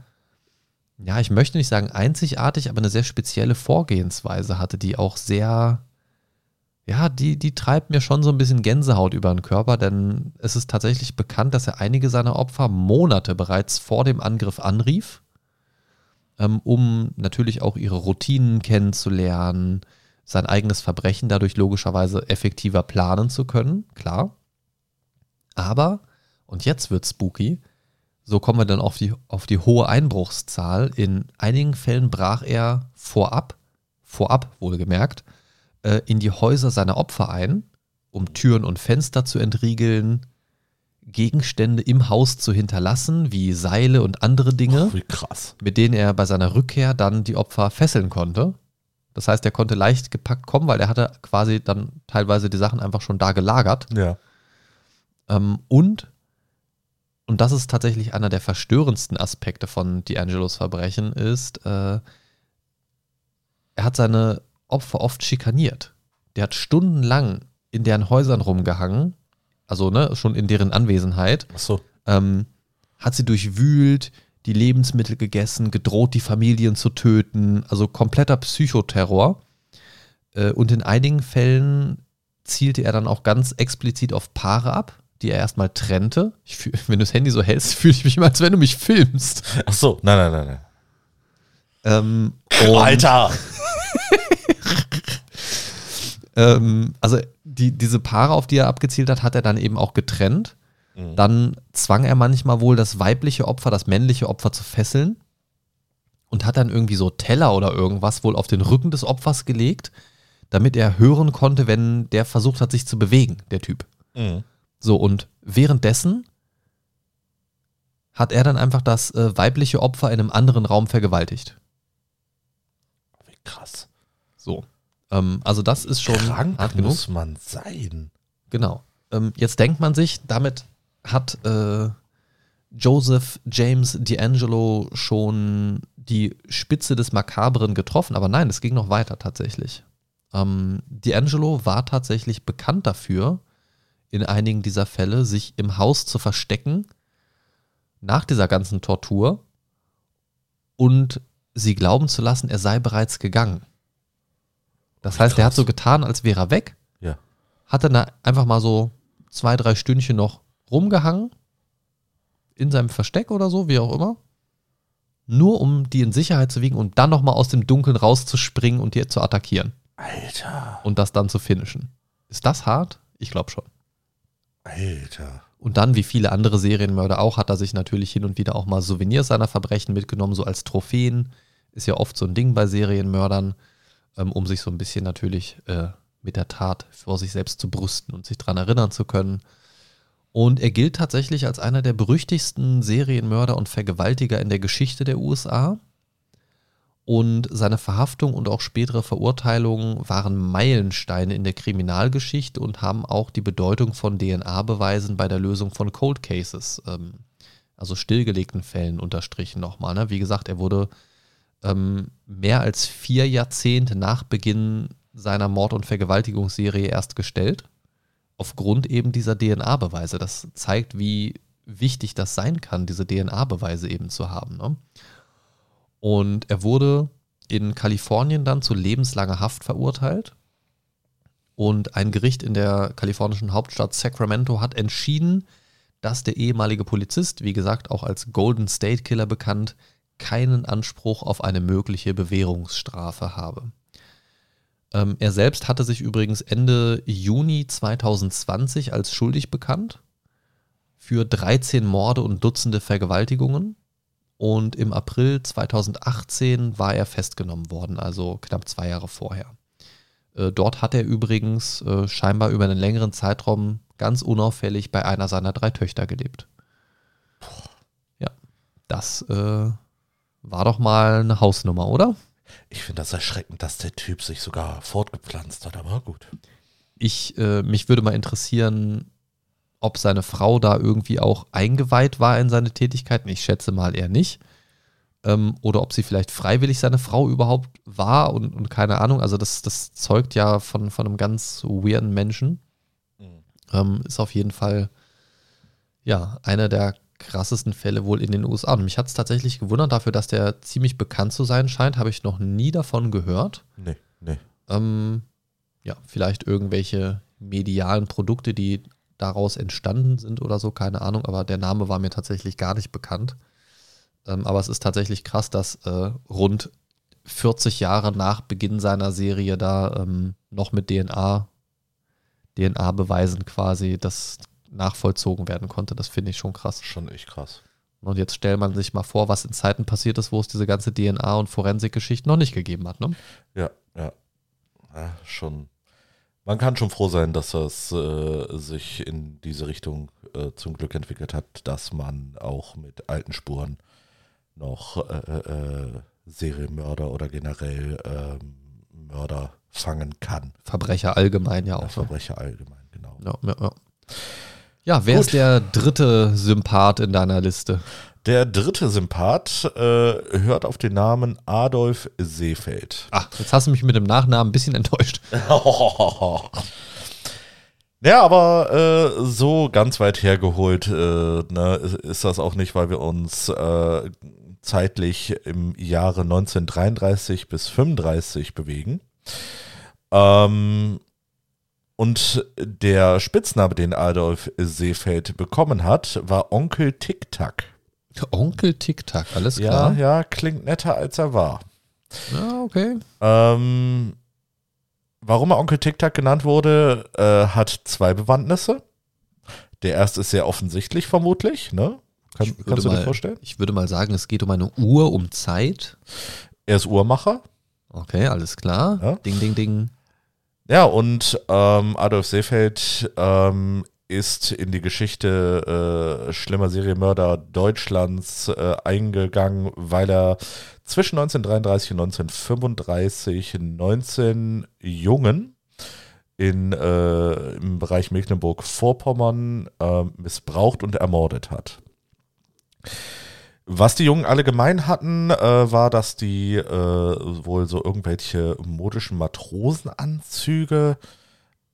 ja, ich möchte nicht sagen einzigartig, aber eine sehr spezielle Vorgehensweise hatte, die auch sehr, ja, die, die treibt mir schon so ein bisschen Gänsehaut über den Körper, denn es ist tatsächlich bekannt, dass er einige seiner Opfer Monate bereits vor dem Angriff anrief, ähm, um natürlich auch ihre Routinen kennenzulernen, sein eigenes Verbrechen dadurch logischerweise effektiver planen zu können, klar. Aber, und jetzt wird spooky, so kommen wir dann auf die, auf die hohe Einbruchszahl. In einigen Fällen brach er vorab, vorab wohlgemerkt, äh, in die Häuser seiner Opfer ein, um Türen und Fenster zu entriegeln, Gegenstände im Haus zu hinterlassen, wie Seile und andere Dinge, krass. mit denen er bei seiner Rückkehr dann die Opfer fesseln konnte. Das heißt, er konnte leicht gepackt kommen, weil er hatte quasi dann teilweise die Sachen einfach schon da gelagert. Ja. Ähm, und, und das ist tatsächlich einer der verstörendsten Aspekte von D'Angelos Verbrechen, ist, äh, er hat seine Opfer oft schikaniert. Der hat stundenlang in deren Häusern rumgehangen, also ne, schon in deren Anwesenheit, Achso. ähm, hat sie durchwühlt, die Lebensmittel gegessen, gedroht, die Familien zu töten, also kompletter Psychoterror. Äh, und in einigen Fällen zielte er dann auch ganz explizit auf Paare ab, die er erstmal trennte. Fühl, <laughs> wenn du das Handy so hältst, fühle ich mich immer, als wenn du mich filmst. Achso, nein, nein, nein, nein. Ähm, <laughs> Alter! <laughs> Ähm, also die, diese Paare, auf die er abgezielt hat, hat er dann eben auch getrennt. Mhm. Dann zwang er manchmal wohl das weibliche Opfer, das männliche Opfer zu fesseln und hat dann irgendwie so Teller oder irgendwas wohl auf den Rücken des Opfers gelegt, damit er hören konnte, wenn der versucht hat, sich zu bewegen, der Typ. Mhm. So, und währenddessen hat er dann einfach das äh, weibliche Opfer in einem anderen Raum vergewaltigt. Wie krass. So. Ähm, also das ist schon Krank hart genug. muss man sein. Genau. Ähm, jetzt denkt man sich, damit hat äh, Joseph James D'Angelo schon die Spitze des Makabren getroffen, aber nein, es ging noch weiter tatsächlich. Ähm, D'Angelo war tatsächlich bekannt dafür, in einigen dieser Fälle sich im Haus zu verstecken nach dieser ganzen Tortur und sie glauben zu lassen, er sei bereits gegangen. Das heißt, er hat Krass. so getan, als wäre er weg, Ja. hat dann da einfach mal so zwei, drei Stündchen noch rumgehangen in seinem Versteck oder so, wie auch immer. Nur um die in Sicherheit zu wiegen und dann nochmal aus dem Dunkeln rauszuspringen und die zu attackieren Alter. und das dann zu finishen. Ist das hart? Ich glaube schon. Alter. Und dann, wie viele andere Serienmörder auch, hat er sich natürlich hin und wieder auch mal Souvenirs seiner Verbrechen mitgenommen, so als Trophäen. Ist ja oft so ein Ding bei Serienmördern, ähm, um sich so ein bisschen natürlich äh, mit der Tat vor sich selbst zu brüsten und sich daran erinnern zu können. Und er gilt tatsächlich als einer der berüchtigsten Serienmörder und Vergewaltiger in der Geschichte der USA. Und seine Verhaftung und auch spätere Verurteilungen waren Meilensteine in der Kriminalgeschichte und haben auch die Bedeutung von DNA-Beweisen bei der Lösung von Cold Cases, ähm, also stillgelegten Fällen, unterstrichen nochmal. Ne? Wie gesagt, er wurde ähm, mehr als vier Jahrzehnte nach Beginn seiner Mord- und Vergewaltigungsserie erst gestellt, aufgrund eben dieser DNA-Beweise. Das zeigt, wie wichtig das sein kann, diese DNA-Beweise eben zu haben. Ne? Und er wurde in Kalifornien dann zu lebenslanger Haft verurteilt. Und ein Gericht in der kalifornischen Hauptstadt Sacramento hat entschieden, dass der ehemalige Polizist, wie gesagt auch als Golden State Killer bekannt, keinen Anspruch auf eine mögliche Bewährungsstrafe habe. Ähm, er selbst hatte sich übrigens Ende Juni 2020 als schuldig bekannt für 13 Morde und Dutzende Vergewaltigungen. Und im April 2018 war er festgenommen worden, also knapp zwei Jahre vorher. Äh, dort hat er übrigens äh, scheinbar über einen längeren Zeitraum ganz unauffällig bei einer seiner drei Töchter gelebt. Ja, das äh, war doch mal eine Hausnummer, oder? Ich finde das erschreckend, dass der Typ sich sogar fortgepflanzt hat, aber gut. Ich, äh, mich würde mal interessieren, ob seine Frau da irgendwie auch eingeweiht war in seine Tätigkeiten. Ich schätze mal eher nicht. Ähm, oder ob sie vielleicht freiwillig seine Frau überhaupt war und, und keine Ahnung. Also das, das zeugt ja von, von einem ganz weirden Menschen. Mhm. Ähm, ist auf jeden Fall ja einer der krassesten Fälle wohl in den USA. Und mich hat es tatsächlich gewundert, dafür, dass der ziemlich bekannt zu sein scheint, habe ich noch nie davon gehört. Nee, nee. Ähm, ja, vielleicht irgendwelche medialen Produkte, die daraus entstanden sind oder so, keine Ahnung, aber der Name war mir tatsächlich gar nicht bekannt. Ähm, aber es ist tatsächlich krass, dass äh, rund 40 Jahre nach Beginn seiner Serie da ähm, noch mit DNA, DNA-Beweisen quasi das nachvollzogen werden konnte. Das finde ich schon krass. Schon echt krass. Und jetzt stellt man sich mal vor, was in Zeiten passiert ist, wo es diese ganze DNA- und Forensik-Geschichte noch nicht gegeben hat. Ne? Ja, ja. ja schon. Man kann schon froh sein, dass das äh, sich in diese Richtung äh, zum Glück entwickelt hat, dass man auch mit alten Spuren noch äh, äh, Serienmörder oder generell ähm, Mörder fangen kann. Verbrecher allgemein ja Ja, auch. Ne? Verbrecher allgemein, genau. Ja, ja, ja. Ja wer Gut. ist der dritte Sympath in deiner Liste? Der dritte Sympath äh, hört auf den Namen Adolf Seefeld. Ach, jetzt hast du mich mit dem Nachnamen ein bisschen enttäuscht. <laughs> Ja, aber äh, so ganz weit hergeholt äh, ne, ist, ist das auch nicht, weil wir uns äh, zeitlich im Jahre 1933 bis 35 bewegen. Ähm, und der Spitzname, den Adolf Seefeld bekommen hat, war Onkel Tic-Tac. Onkel Tic-Tac, alles Ja, klar. ja, klingt netter, als er war. Ja, okay. Ähm, warum er Onkel Tic-Tac genannt wurde, äh, hat zwei Bewandtnisse. Der erste ist sehr offensichtlich, vermutlich, ne? Kann, kannst du dir mal- vorstellen? Ich würde mal sagen, es geht um eine Uhr um Zeit. Er ist Uhrmacher. Okay, alles klar. Ja. Ding, ding, ding. Ja, und ähm, Adolf Seefeld ähm, ist in die Geschichte äh, schlimmer Serienmörder Deutschlands äh, eingegangen, weil er zwischen 1933 und 1935 19 Jungen in, äh, im Bereich Mecklenburg-Vorpommern äh, missbraucht und ermordet hat. Was die Jungen alle gemein hatten, äh, war, dass die äh, wohl so irgendwelche modischen Matrosenanzüge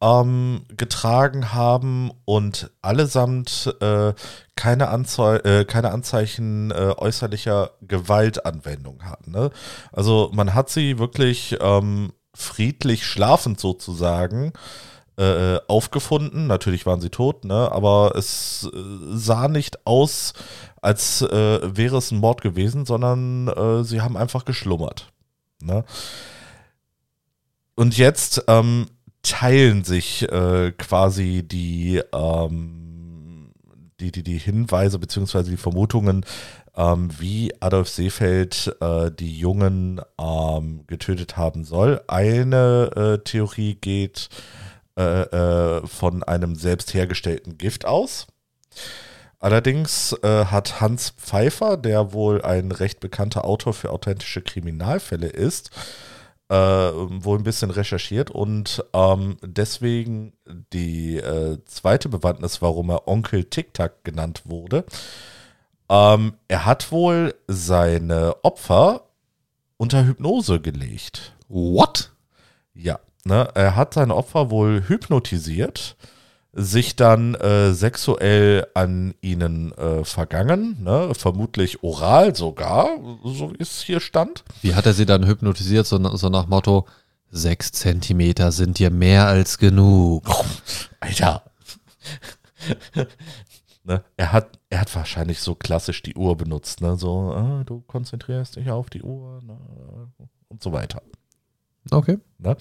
ähm, getragen haben und allesamt äh, keine, Anzei äh, keine Anzeichen äh, äußerlicher Gewaltanwendung hatten. Ne? Also man hat sie wirklich ähm, friedlich schlafend sozusagen äh, aufgefunden. Natürlich waren sie tot, ne? aber es äh, sah nicht aus, als äh, wäre es ein Mord gewesen, sondern äh, sie haben einfach geschlummert. Ne? Und jetzt ähm, teilen sich äh, quasi die, ähm, die, die, die Hinweise beziehungsweise die Vermutungen, ähm, wie Adolf Seefeld äh, die Jungen ähm, getötet haben soll. Eine äh, Theorie geht äh, äh, von einem selbst hergestellten Gift aus. Allerdings äh, hat Hans Pfeiffer, der wohl ein recht bekannter Autor für authentische Kriminalfälle ist, äh, wohl ein bisschen recherchiert und ähm, deswegen die äh, zweite Bewandtnis, warum er Onkel Tic-Tac genannt wurde. Ähm, er hat wohl seine Opfer unter Hypnose gelegt. What? Ja, ne, er hat seine Opfer wohl hypnotisiert, sich dann äh, sexuell an ihnen äh, vergangen, ne, vermutlich oral sogar, so wie es hier stand. Wie hat er sie dann hypnotisiert, so, so nach Motto, sechs Zentimeter sind dir mehr als genug. <laughs> Alter. <laughs> ne, er, hat, er hat wahrscheinlich so klassisch die Uhr benutzt, ne, so, ah, du konzentrierst dich auf die Uhr ne, und so weiter. Okay. Ne?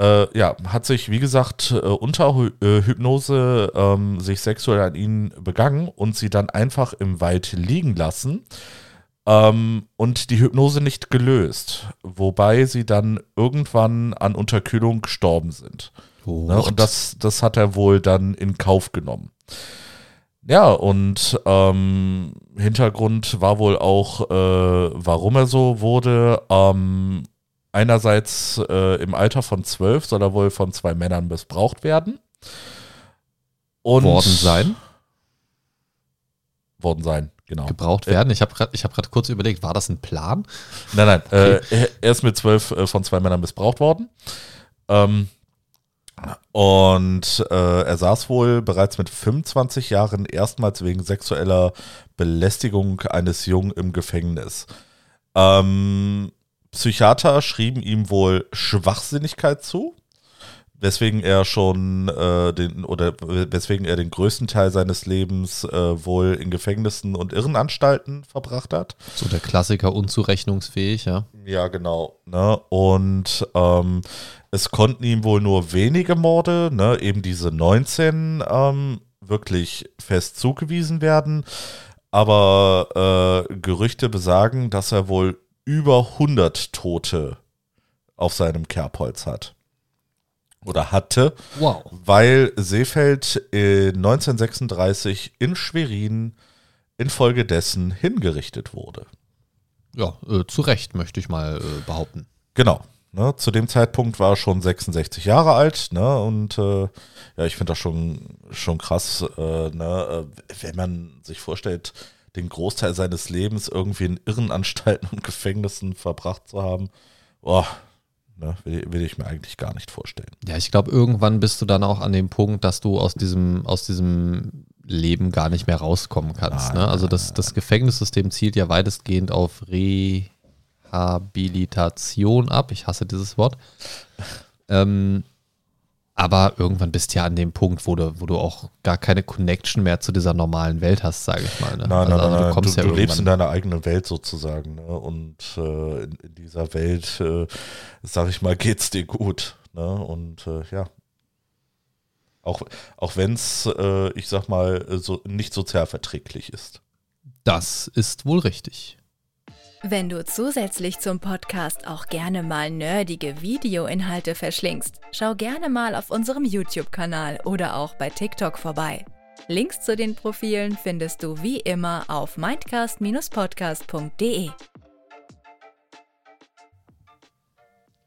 Äh, ja, hat sich, wie gesagt, äh, unter Hy äh, Hypnose ähm, sich sexuell an ihnen begangen und sie dann einfach im Wald liegen lassen ähm, und die Hypnose nicht gelöst, wobei sie dann irgendwann an Unterkühlung gestorben sind. Ne? Und das, das hat er wohl dann in Kauf genommen. Ja, und ähm, Hintergrund war wohl auch, äh, warum er so wurde. Ähm, einerseits äh, im Alter von zwölf soll er wohl von zwei Männern missbraucht werden. Und worden sein, Worden sein, genau. gebraucht werden. Ich habe gerade hab grad kurz überlegt, war das ein Plan? Nein, nein, äh, er, er ist mit zwölf äh, von zwei Männern missbraucht worden. Ähm, und äh, er saß wohl bereits mit 25 Jahren erstmals wegen sexueller Belästigung eines Jungen im Gefängnis. Ähm, Psychiater schrieben ihm wohl Schwachsinnigkeit zu, weswegen er schon äh, den oder weswegen er den größten Teil seines Lebens äh, wohl in Gefängnissen und Irrenanstalten verbracht hat. So der Klassiker unzurechnungsfähig, ja. Ja, genau. Ne? Und ähm, es konnten ihm wohl nur wenige Morde, ne, eben diese 19, ähm, wirklich fest zugewiesen werden. Aber äh, Gerüchte besagen, dass er wohl über 100 Tote auf seinem Kerbholz hat. Oder hatte, Wow. weil Seefeld in 1936 in Schwerin infolgedessen hingerichtet wurde. Ja, äh, zu Recht, möchte ich mal äh, behaupten. Genau. Ne, zu dem Zeitpunkt war er schon 66 Jahre alt, ne, und äh, ja, ich finde das schon, schon krass, äh, ne, äh, wenn man sich vorstellt, den Großteil seines Lebens irgendwie in Irrenanstalten und Gefängnissen verbracht zu haben, boah, ne, will, will ich mir eigentlich gar nicht vorstellen. Ja, ich glaube, irgendwann bist du dann auch an dem Punkt, dass du aus diesem, aus diesem Leben gar nicht mehr rauskommen kannst. Nein, ne? Also das, das Gefängnissystem zielt ja weitestgehend auf Rehabilitation ab. Ich hasse dieses Wort. ähm, aber irgendwann bist du ja an dem Punkt, wo du, wo du auch gar keine Connection mehr zu dieser normalen Welt hast, sage ich mal. Ne? Nein, nein, also, also nein, du nein. kommst du, ja du lebst in deiner eigenen Welt sozusagen, ne, und äh, in, in dieser Welt, äh, sag ich mal, geht's dir gut, ne, und äh, ja, Auch, auch wenn es, äh, ich sag mal, so nicht sozialverträglich ist. Das ist wohl richtig. Wenn du zusätzlich zum Podcast auch gerne mal nerdige Videoinhalte verschlingst, schau gerne mal auf unserem YouTube-Kanal oder auch bei TikTok vorbei. Links zu den Profilen findest du wie immer auf mindcast-podcast.de.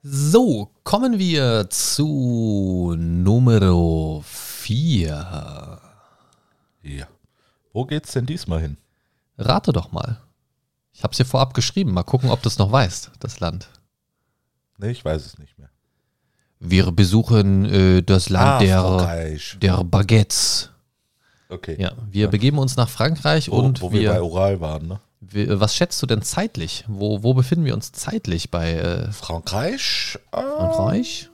So, kommen wir zu Nummer 4. Ja. Wo geht's denn diesmal hin? Rate doch mal. Ich habe es hier vorab geschrieben. Mal gucken, ob du es noch weißt, das Land. Nee, ich weiß es nicht mehr. Wir besuchen äh, das Land Ah, der, Frankreich. der Baguettes. Okay. Ja, wir begeben uns nach Frankreich Wo, und wo wir, bei wir, Oral waren, ne? wir, was schätzt du denn zeitlich? Wo, wo befinden wir uns zeitlich bei äh, Frankreich? Äh, Frankreich?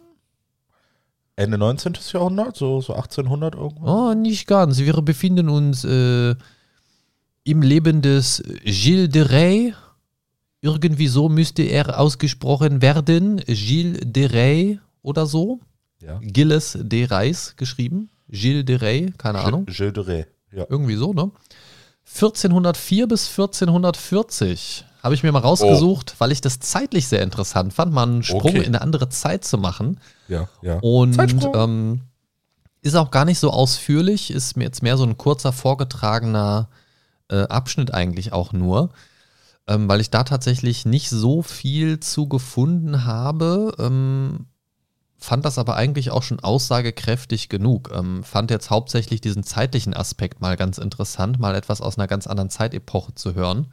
Ende 19. Jahrhundert, so, so 1800 irgendwo. Oh, nicht ganz. Wir befinden uns äh, im Leben des Gilles de Rais. Irgendwie so müsste er ausgesprochen werden. Gilles de Rais oder so. Ja. Gilles de Rais geschrieben. Gilles de Rais, keine Ahnung. Gilles de Rais. Ja. Irgendwie so, ne? 1404 bis 1440 habe ich mir mal rausgesucht, weil ich das zeitlich sehr interessant fand, mal einen Sprung Okay. in eine andere Zeit zu machen. Ja, ja. Und ähm, ist auch gar nicht so ausführlich, ist mir jetzt mehr so ein kurzer vorgetragener äh, Abschnitt eigentlich auch nur, ähm, weil ich da tatsächlich nicht so viel zu gefunden habe. Ähm, fand das aber eigentlich auch schon aussagekräftig genug. Ähm, fand jetzt hauptsächlich diesen zeitlichen Aspekt mal ganz interessant, mal etwas aus einer ganz anderen Zeitepoche zu hören,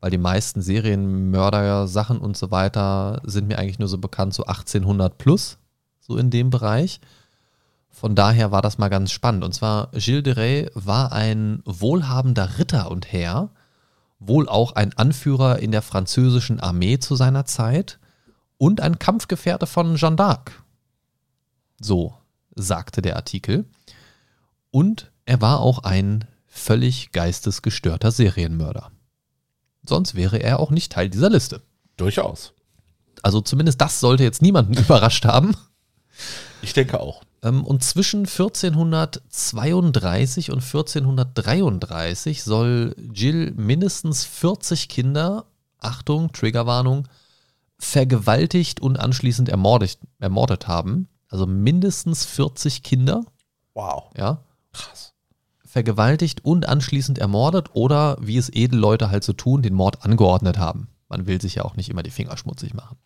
weil die meisten Serienmörder, Sachen und so weiter sind mir eigentlich nur so bekannt, so 1800 plus, so in dem Bereich. Von daher war das mal ganz spannend. Und zwar, Gilles de Rais war ein wohlhabender Ritter und Herr, wohl auch ein Anführer in der französischen Armee zu seiner Zeit und ein Kampfgefährte von Jeanne d'Arc. So sagte der Artikel. Und er war auch ein völlig geistesgestörter Serienmörder. Sonst wäre er auch nicht Teil dieser Liste. Durchaus. Also zumindest das sollte jetzt niemanden <laughs> überrascht haben. Ich denke auch. Ähm, Und zwischen 1432 und 1433 soll Jill mindestens 40 Kinder, Achtung, Triggerwarnung, vergewaltigt und anschließend ermordet, ermordet haben. Also mindestens 40 Kinder, Wow. ja, Krass. vergewaltigt und anschließend ermordet oder, wie es Edelleute halt so tun, den Mord angeordnet haben. Man will sich ja auch nicht immer die Finger schmutzig machen.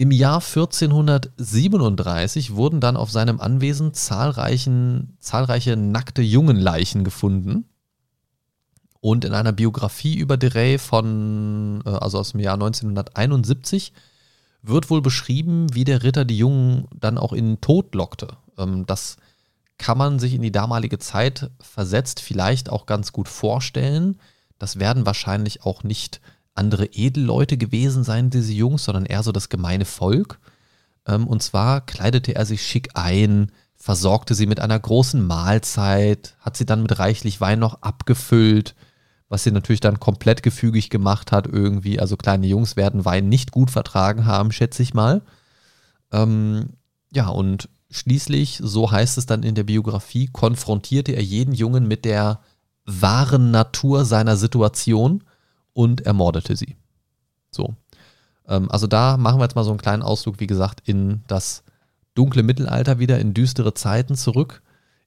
Im Jahr 1437 wurden dann auf seinem Anwesen zahlreichen, zahlreiche nackte Jungenleichen gefunden. Und in einer Biografie über de Rey von, äh, also aus dem Jahr 1971, wird wohl beschrieben, wie der Ritter die Jungen dann auch in den Tod lockte. Ähm, das kann man sich in die damalige Zeit versetzt vielleicht auch ganz gut vorstellen. Das werden wahrscheinlich auch nicht andere Edelleute gewesen sein, diese Jungs, sondern eher so das gemeine Volk. Ähm, und zwar kleidete er sich schick ein, versorgte sie mit einer großen Mahlzeit, hat sie dann mit reichlich Wein noch abgefüllt, was sie natürlich dann komplett gefügig gemacht hat irgendwie. Also kleine Jungs werden Wein nicht gut vertragen haben, schätze ich mal. Ähm, ja, und schließlich, so heißt es dann in der Biografie, konfrontierte er jeden Jungen mit der wahren Natur seiner Situation und ermordete sie. So. Ähm, also da machen wir jetzt mal so einen kleinen Ausflug, wie gesagt, in das dunkle Mittelalter wieder, in düstere Zeiten zurück,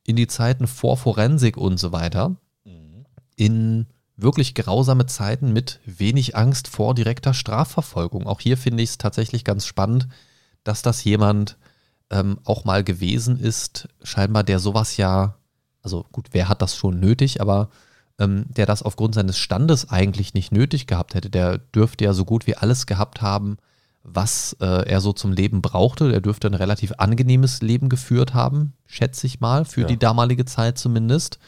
in die Zeiten vor Forensik und so weiter, in wirklich grausame Zeiten mit wenig Angst vor direkter Strafverfolgung. Auch hier finde ich es tatsächlich ganz spannend, dass das jemand ähm, auch mal gewesen ist, scheinbar der sowas ja, also gut, wer hat das schon nötig, aber ähm, der das aufgrund seines Standes eigentlich nicht nötig gehabt hätte. Der dürfte ja so gut wie alles gehabt haben, was äh, er so zum Leben brauchte. Er dürfte ein relativ angenehmes Leben geführt haben, schätze ich mal, für Ja. die damalige Zeit zumindest.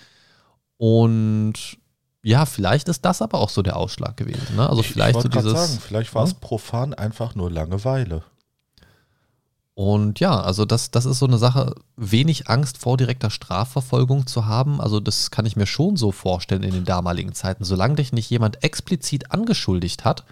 Und ja, vielleicht ist das aber auch so der Ausschlag gewesen. Ne? Also ich, vielleicht ich so dieses. sagen, vielleicht war es Ja? profan einfach nur Langeweile. Und ja, also das, das ist so eine Sache, wenig Angst vor direkter Strafverfolgung zu haben. Also das kann ich mir schon so vorstellen in den damaligen Zeiten. Solange dich nicht jemand explizit angeschuldigt hat,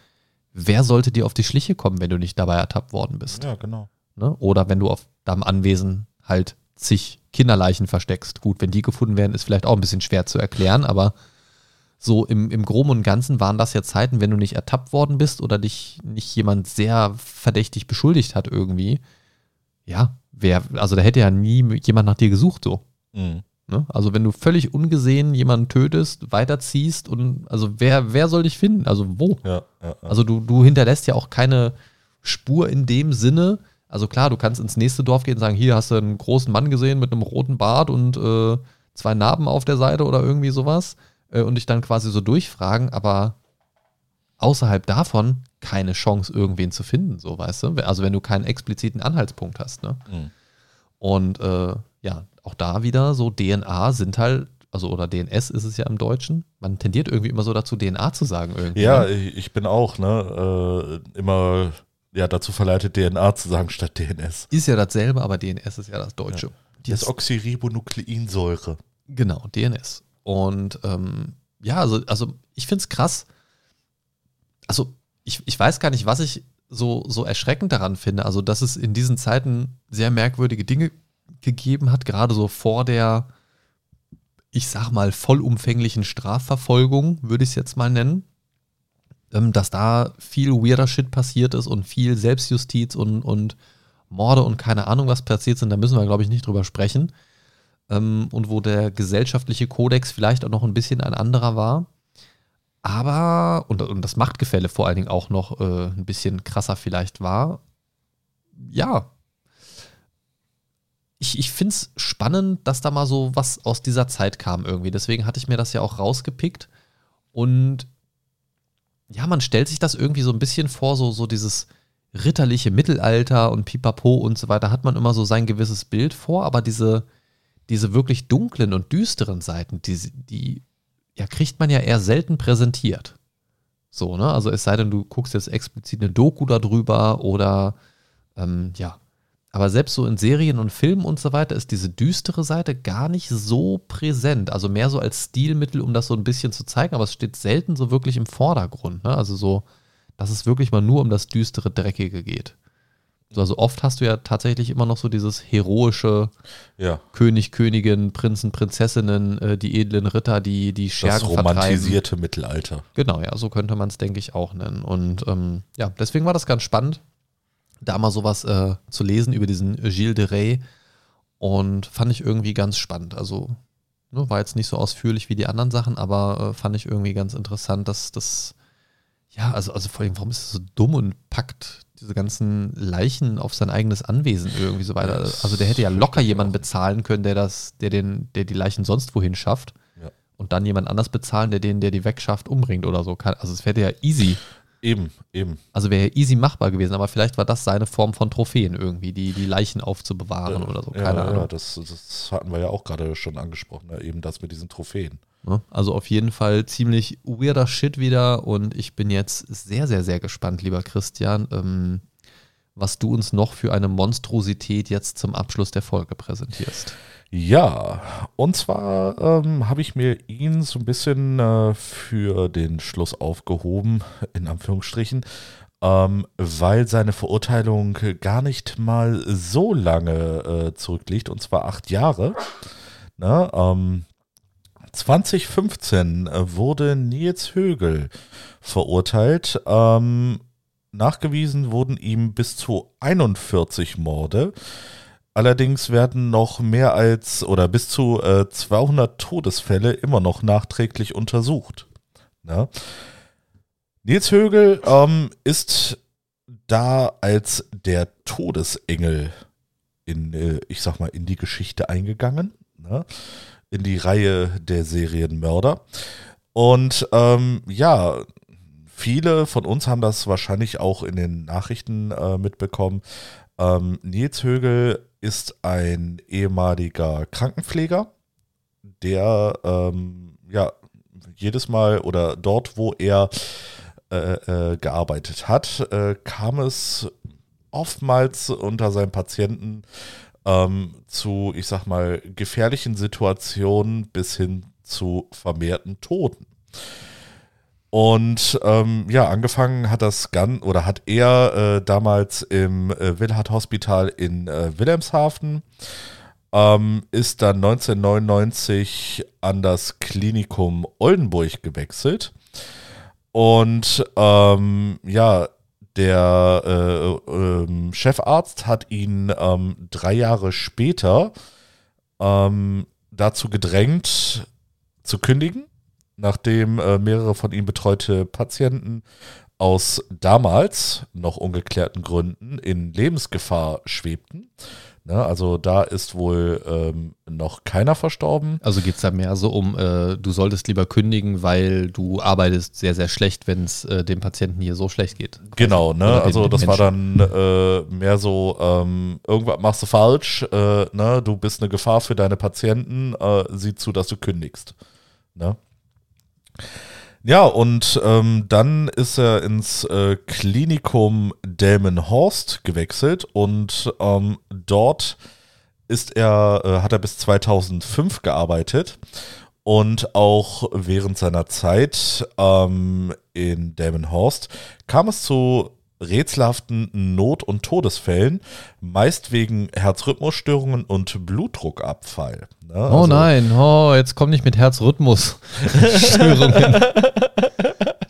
wer sollte dir auf die Schliche kommen, wenn du nicht dabei ertappt worden bist? Ja, genau. Ne? Oder wenn du auf deinem Anwesen halt zig Kinderleichen versteckst. Gut, wenn die gefunden werden, ist vielleicht auch ein bisschen schwer zu erklären, aber so im, im Groben und Ganzen waren das ja Zeiten, wenn du nicht ertappt worden bist oder dich nicht jemand sehr verdächtig beschuldigt hat irgendwie. Ja, wer, also da hätte ja nie jemand nach dir gesucht so. Mhm. Ne? Also wenn du völlig ungesehen jemanden tötest, weiterziehst und also wer, wer soll dich finden? Also wo? Ja, ja, ja. Also du, du hinterlässt ja auch keine Spur in dem Sinne. Also klar, du kannst ins nächste Dorf gehen und sagen, hier hast du einen großen Mann gesehen mit einem roten Bart und äh, zwei Narben auf der Seite oder irgendwie sowas äh, und dich dann quasi so durchfragen, aber außerhalb davon keine Chance, irgendwen zu finden, so weißt du? Also wenn du keinen expliziten Anhaltspunkt hast, ne? Mhm. Und äh, ja, auch da wieder so DNA sind halt, also oder DNS ist es ja im Deutschen. Man tendiert irgendwie immer so dazu, DNA zu sagen irgendwie. Ja, ne? ich ich bin auch, ne, äh, immer ja, dazu verleitet, DNA zu sagen statt DNS. Ist ja dasselbe, aber DNS ist ja das Deutsche. Die Das ist- Oxyribonukleinsäure. Genau, DNS. Und ähm, ja, also, also ich finde es krass. Also ich, ich weiß gar nicht, was ich so, so erschreckend daran finde. Also, dass es in diesen Zeiten sehr merkwürdige Dinge gegeben hat, gerade so vor der, ich sag mal, vollumfänglichen Strafverfolgung, würde ich es jetzt mal nennen. Ähm, dass da viel weirder Shit passiert ist und viel Selbstjustiz und, und Morde und keine Ahnung, was passiert sind, da müssen wir, glaube ich, nicht drüber sprechen ähm, und wo der gesellschaftliche Kodex vielleicht auch noch ein bisschen ein anderer war. Aber, und, und das Machtgefälle vor allen Dingen auch noch äh, ein bisschen krasser vielleicht war. Ja. Ich, ich finde es spannend, dass da mal so was aus dieser Zeit kam irgendwie. Deswegen hatte ich mir das ja auch rausgepickt. Und ja, man stellt sich das irgendwie so ein bisschen vor, so, so dieses ritterliche Mittelalter und Pipapo und so weiter, hat man immer so sein gewisses Bild vor, aber diese, diese wirklich dunklen und düsteren Seiten, die, die ja, kriegt man ja eher selten präsentiert. So, ne? Also es sei denn, du guckst jetzt explizit eine Doku darüber oder ähm, ja. Aber selbst so in Serien und Filmen und so weiter ist diese düstere Seite gar nicht so präsent. Also mehr so als Stilmittel, um das so ein bisschen zu zeigen, aber es steht selten so wirklich im Vordergrund. Ne? Also so, dass es wirklich mal nur um das düstere, dreckige geht. So, Also oft hast du ja tatsächlich immer noch so dieses heroische, Ja, König, Königin, Prinzen, Prinzessinnen, äh, die edlen Ritter, die die das Schergen vertreiben. romantisierte Mittelalter. Genau, ja, so könnte man es, denke ich, auch nennen. Und ähm, ja, deswegen war das ganz spannend, da mal sowas äh, zu lesen über diesen Gilles de Rais. Und fand ich irgendwie ganz spannend. Also ne, war jetzt nicht so ausführlich wie die anderen Sachen, aber äh, fand ich irgendwie ganz interessant, dass das, ja, also, also vor allem, warum ist es so dumm und packt diese ganzen Leichen auf sein eigenes Anwesen irgendwie so weiter. Also der hätte ja locker jemanden bezahlen können, der das, der den, der die Leichen sonst wohin schafft. Ja. Und dann jemand anders bezahlen, der den, der die wegschafft, umbringt oder so. Kann- Also es wäre ja easy. Eben, eben. Also wäre ja easy machbar gewesen, aber vielleicht war das seine Form von Trophäen irgendwie, die, die Leichen aufzubewahren oder so. Keine ja, Ahnung. Ja, das, das hatten wir ja auch gerade schon angesprochen, ne? eben das mit diesen Trophäen. Ne? Also auf jeden Fall ziemlich weirder Shit wieder und ich bin jetzt sehr, sehr, sehr gespannt, lieber Christian, ähm, was du uns noch für eine Monstrosität jetzt zum Abschluss der Folge präsentierst. Ja, und zwar ähm, habe ich mir ihn so ein bisschen äh, für den Schluss aufgehoben, in Anführungsstrichen, ähm, weil seine Verurteilung gar nicht mal so lange äh, zurückliegt, und zwar acht Jahre. Ne, ähm, 2015 äh, wurde Nils Högel verurteilt. Ähm, nachgewiesen wurden ihm bis zu 41 Morde. Allerdings werden noch mehr als oder bis zu äh, 200 Todesfälle immer noch nachträglich untersucht. Ne? Nils Högel ähm, ist da als der Todesengel in, äh, ich sag mal, in die Geschichte eingegangen, ne? In die Reihe der Serienmörder. Und ähm, ja, viele von uns haben das wahrscheinlich auch in den Nachrichten äh, mitbekommen. Ähm, Nils Högel ist ein ehemaliger Krankenpfleger, der ähm, ja jedes Mal oder dort, wo er äh, äh, gearbeitet hat, äh, kam es oftmals unter seinen Patienten ähm, zu, ich sag mal, gefährlichen Situationen bis hin zu vermehrten Toten. Und ähm, ja, angefangen hat das Gan oder hat er äh, damals im äh, Willard Hospital in äh, Wilhelmshaven. ähm, ist dann 1999 an das Klinikum Oldenburg gewechselt. Und ähm, ja, der äh, ähm, Chefarzt hat ihn ähm, drei Jahre später ähm, dazu gedrängt, zu kündigen, nachdem äh, mehrere von ihm betreute Patienten aus damals noch ungeklärten Gründen in Lebensgefahr schwebten. Ne, also da ist wohl ähm, noch keiner verstorben. Also geht es da mehr so um, äh, du solltest lieber kündigen, weil du arbeitest sehr, sehr schlecht, wenn es äh, dem Patienten hier so schlecht geht. Genau, ne? Also das war dann äh, mehr so, ähm, irgendwas machst du falsch, äh, ne? du bist eine Gefahr für deine Patienten, äh, sieh zu, dass du kündigst. Ne? Ja, und ähm, dann ist er ins äh, Klinikum Delmenhorst gewechselt und ähm, dort ist er, äh, hat er bis 2005 gearbeitet und auch während seiner Zeit ähm, in Delmenhorst kam es zu rätselhaften Not- und Todesfällen, meist wegen Herzrhythmusstörungen und Blutdruckabfall. Ne? Oh also, nein, oh, jetzt komm nicht mit Herzrhythmusstörungen. <laughs>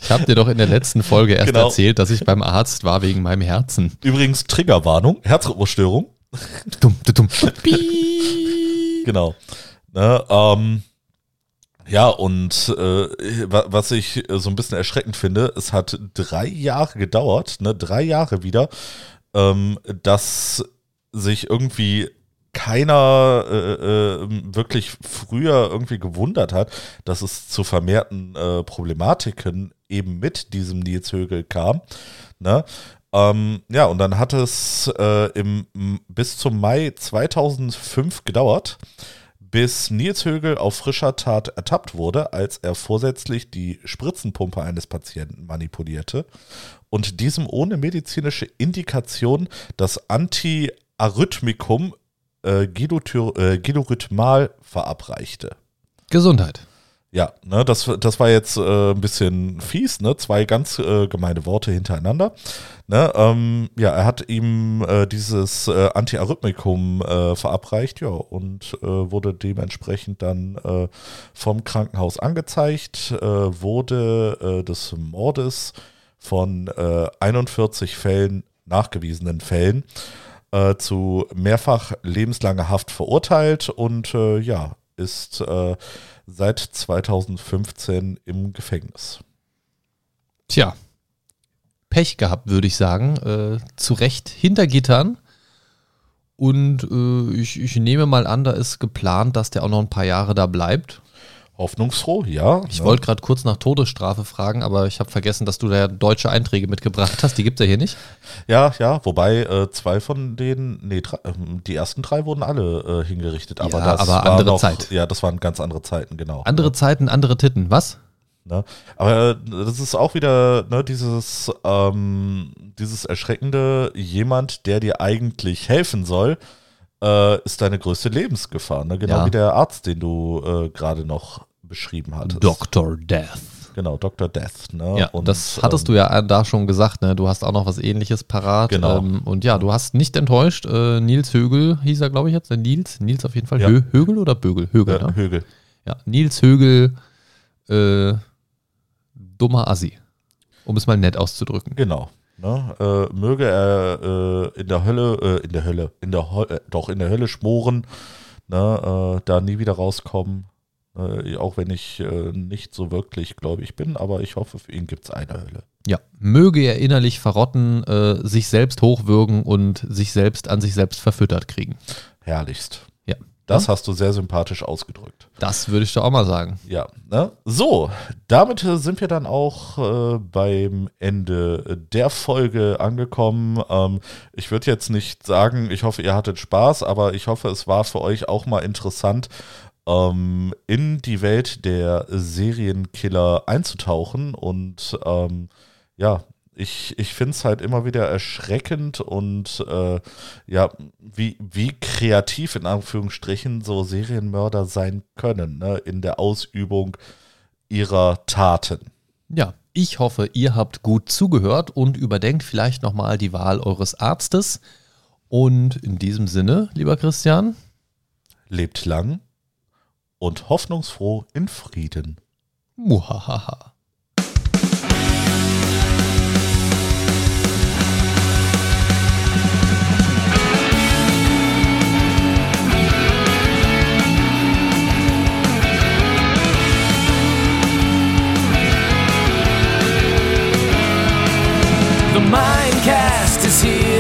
ich habe dir doch in der letzten Folge erst genau. erzählt, dass ich beim Arzt war wegen meinem Herzen. Übrigens Triggerwarnung, Herzrhythmusstörung. Dumm, dumm. <laughs> genau. Ne, ähm, ja, und äh, was ich so ein bisschen erschreckend finde, es hat drei Jahre gedauert, ne, drei Jahre wieder, ähm, dass sich irgendwie keiner äh, äh, wirklich früher irgendwie gewundert hat, dass es zu vermehrten äh, Problematiken eben mit diesem Nils Högel kam. Ne? Ähm, ja, und dann hat es äh, im, bis zum Mai 2005 gedauert, bis Nils Högel auf frischer Tat ertappt wurde, als er vorsätzlich die Spritzenpumpe eines Patienten manipulierte und diesem ohne medizinische Indikation das Antiarrhythmikum äh, Gilorhythmal äh, verabreichte. Gesundheit. Ja, ne, das, das war jetzt äh, ein bisschen fies, ne? Zwei ganz äh, gemeine Worte hintereinander. Ne, ähm, ja, er hat ihm äh, dieses äh, Antiarrhythmikum äh, verabreicht, ja, und äh, wurde dementsprechend dann äh, vom Krankenhaus angezeigt, wurde des Mordes von äh, 41 Fällen, nachgewiesenen Fällen, zu mehrfach lebenslanger Haft verurteilt und ja, ist äh, seit 2015 im Gefängnis. Tja, Pech gehabt, würde ich sagen. Äh, zu Recht hinter Gittern. Und äh, ich, ich nehme mal an, da ist geplant, dass der auch noch ein paar Jahre da bleibt hoffnungsfroh, ja. Ich ja. wollte gerade kurz nach Todesstrafe fragen, aber ich habe vergessen, dass du da deutsche Einträge mitgebracht hast. Die gibt es ja hier nicht. Ja, ja, wobei äh, zwei von denen, nee, drei, äh, die ersten drei wurden alle äh, hingerichtet. Aber, ja, das aber andere noch, Zeit. Ja, das waren ganz andere Zeiten, genau. Andere ja. Zeiten, andere Titten, was? Ne? Aber äh, das ist auch wieder ne, dieses, ähm, dieses Erschreckende, jemand, der dir eigentlich helfen soll, äh, ist deine größte Lebensgefahr. Ne? Genau ja. wie der Arzt, den du äh, gerade noch beschrieben hattest. Dr. Death. Genau, Dr. Death. Ne? Ja, und das hattest ähm, du ja da schon gesagt, ne? Du hast auch noch was ähnliches parat. Genau. Ähm, und ja, du hast nicht enttäuscht. Äh, Nils Högel hieß er, glaube ich, jetzt. Nils? Nils auf jeden Fall. Ja. Hö Högel oder Bögel? Högel, ja, ne? Högel. Ja, Nils Högel, äh, dummer Assi. Um es mal nett auszudrücken. Genau. Ne? Äh, möge er äh, in der Hölle, äh, in der Hölle, in der Ho äh, doch in der Hölle schmoren, ne? Äh, da nie wieder rauskommen. Äh, auch wenn ich äh, nicht so wirklich gläubig bin, aber ich hoffe, für ihn gibt es eine Hölle. Ja, möge er innerlich verrotten, äh, sich selbst hochwürgen und sich selbst an sich selbst verfüttert kriegen. Herrlichst. Ja. Das hast du sehr sympathisch ausgedrückt. Das würde ich doch auch mal sagen. Ja. Ne? So, damit sind wir dann auch äh, beim Ende der Folge angekommen. Ähm, ich würde jetzt nicht sagen, ich hoffe, ihr hattet Spaß, aber ich hoffe, es war für euch auch mal interessant, ähm, in die Welt der Serienkiller einzutauchen. Und ähm, ja, ich, ich finde es halt immer wieder erschreckend und äh, ja, wie, wie kreativ in Anführungsstrichen so Serienmörder sein können ne, in der Ausübung ihrer Taten. Ja, ich hoffe, ihr habt gut zugehört und überdenkt vielleicht nochmal die Wahl eures Arztes. Und in diesem Sinne, lieber Christian, lebt lang und hoffnungsfroh in Frieden. Muhahaha.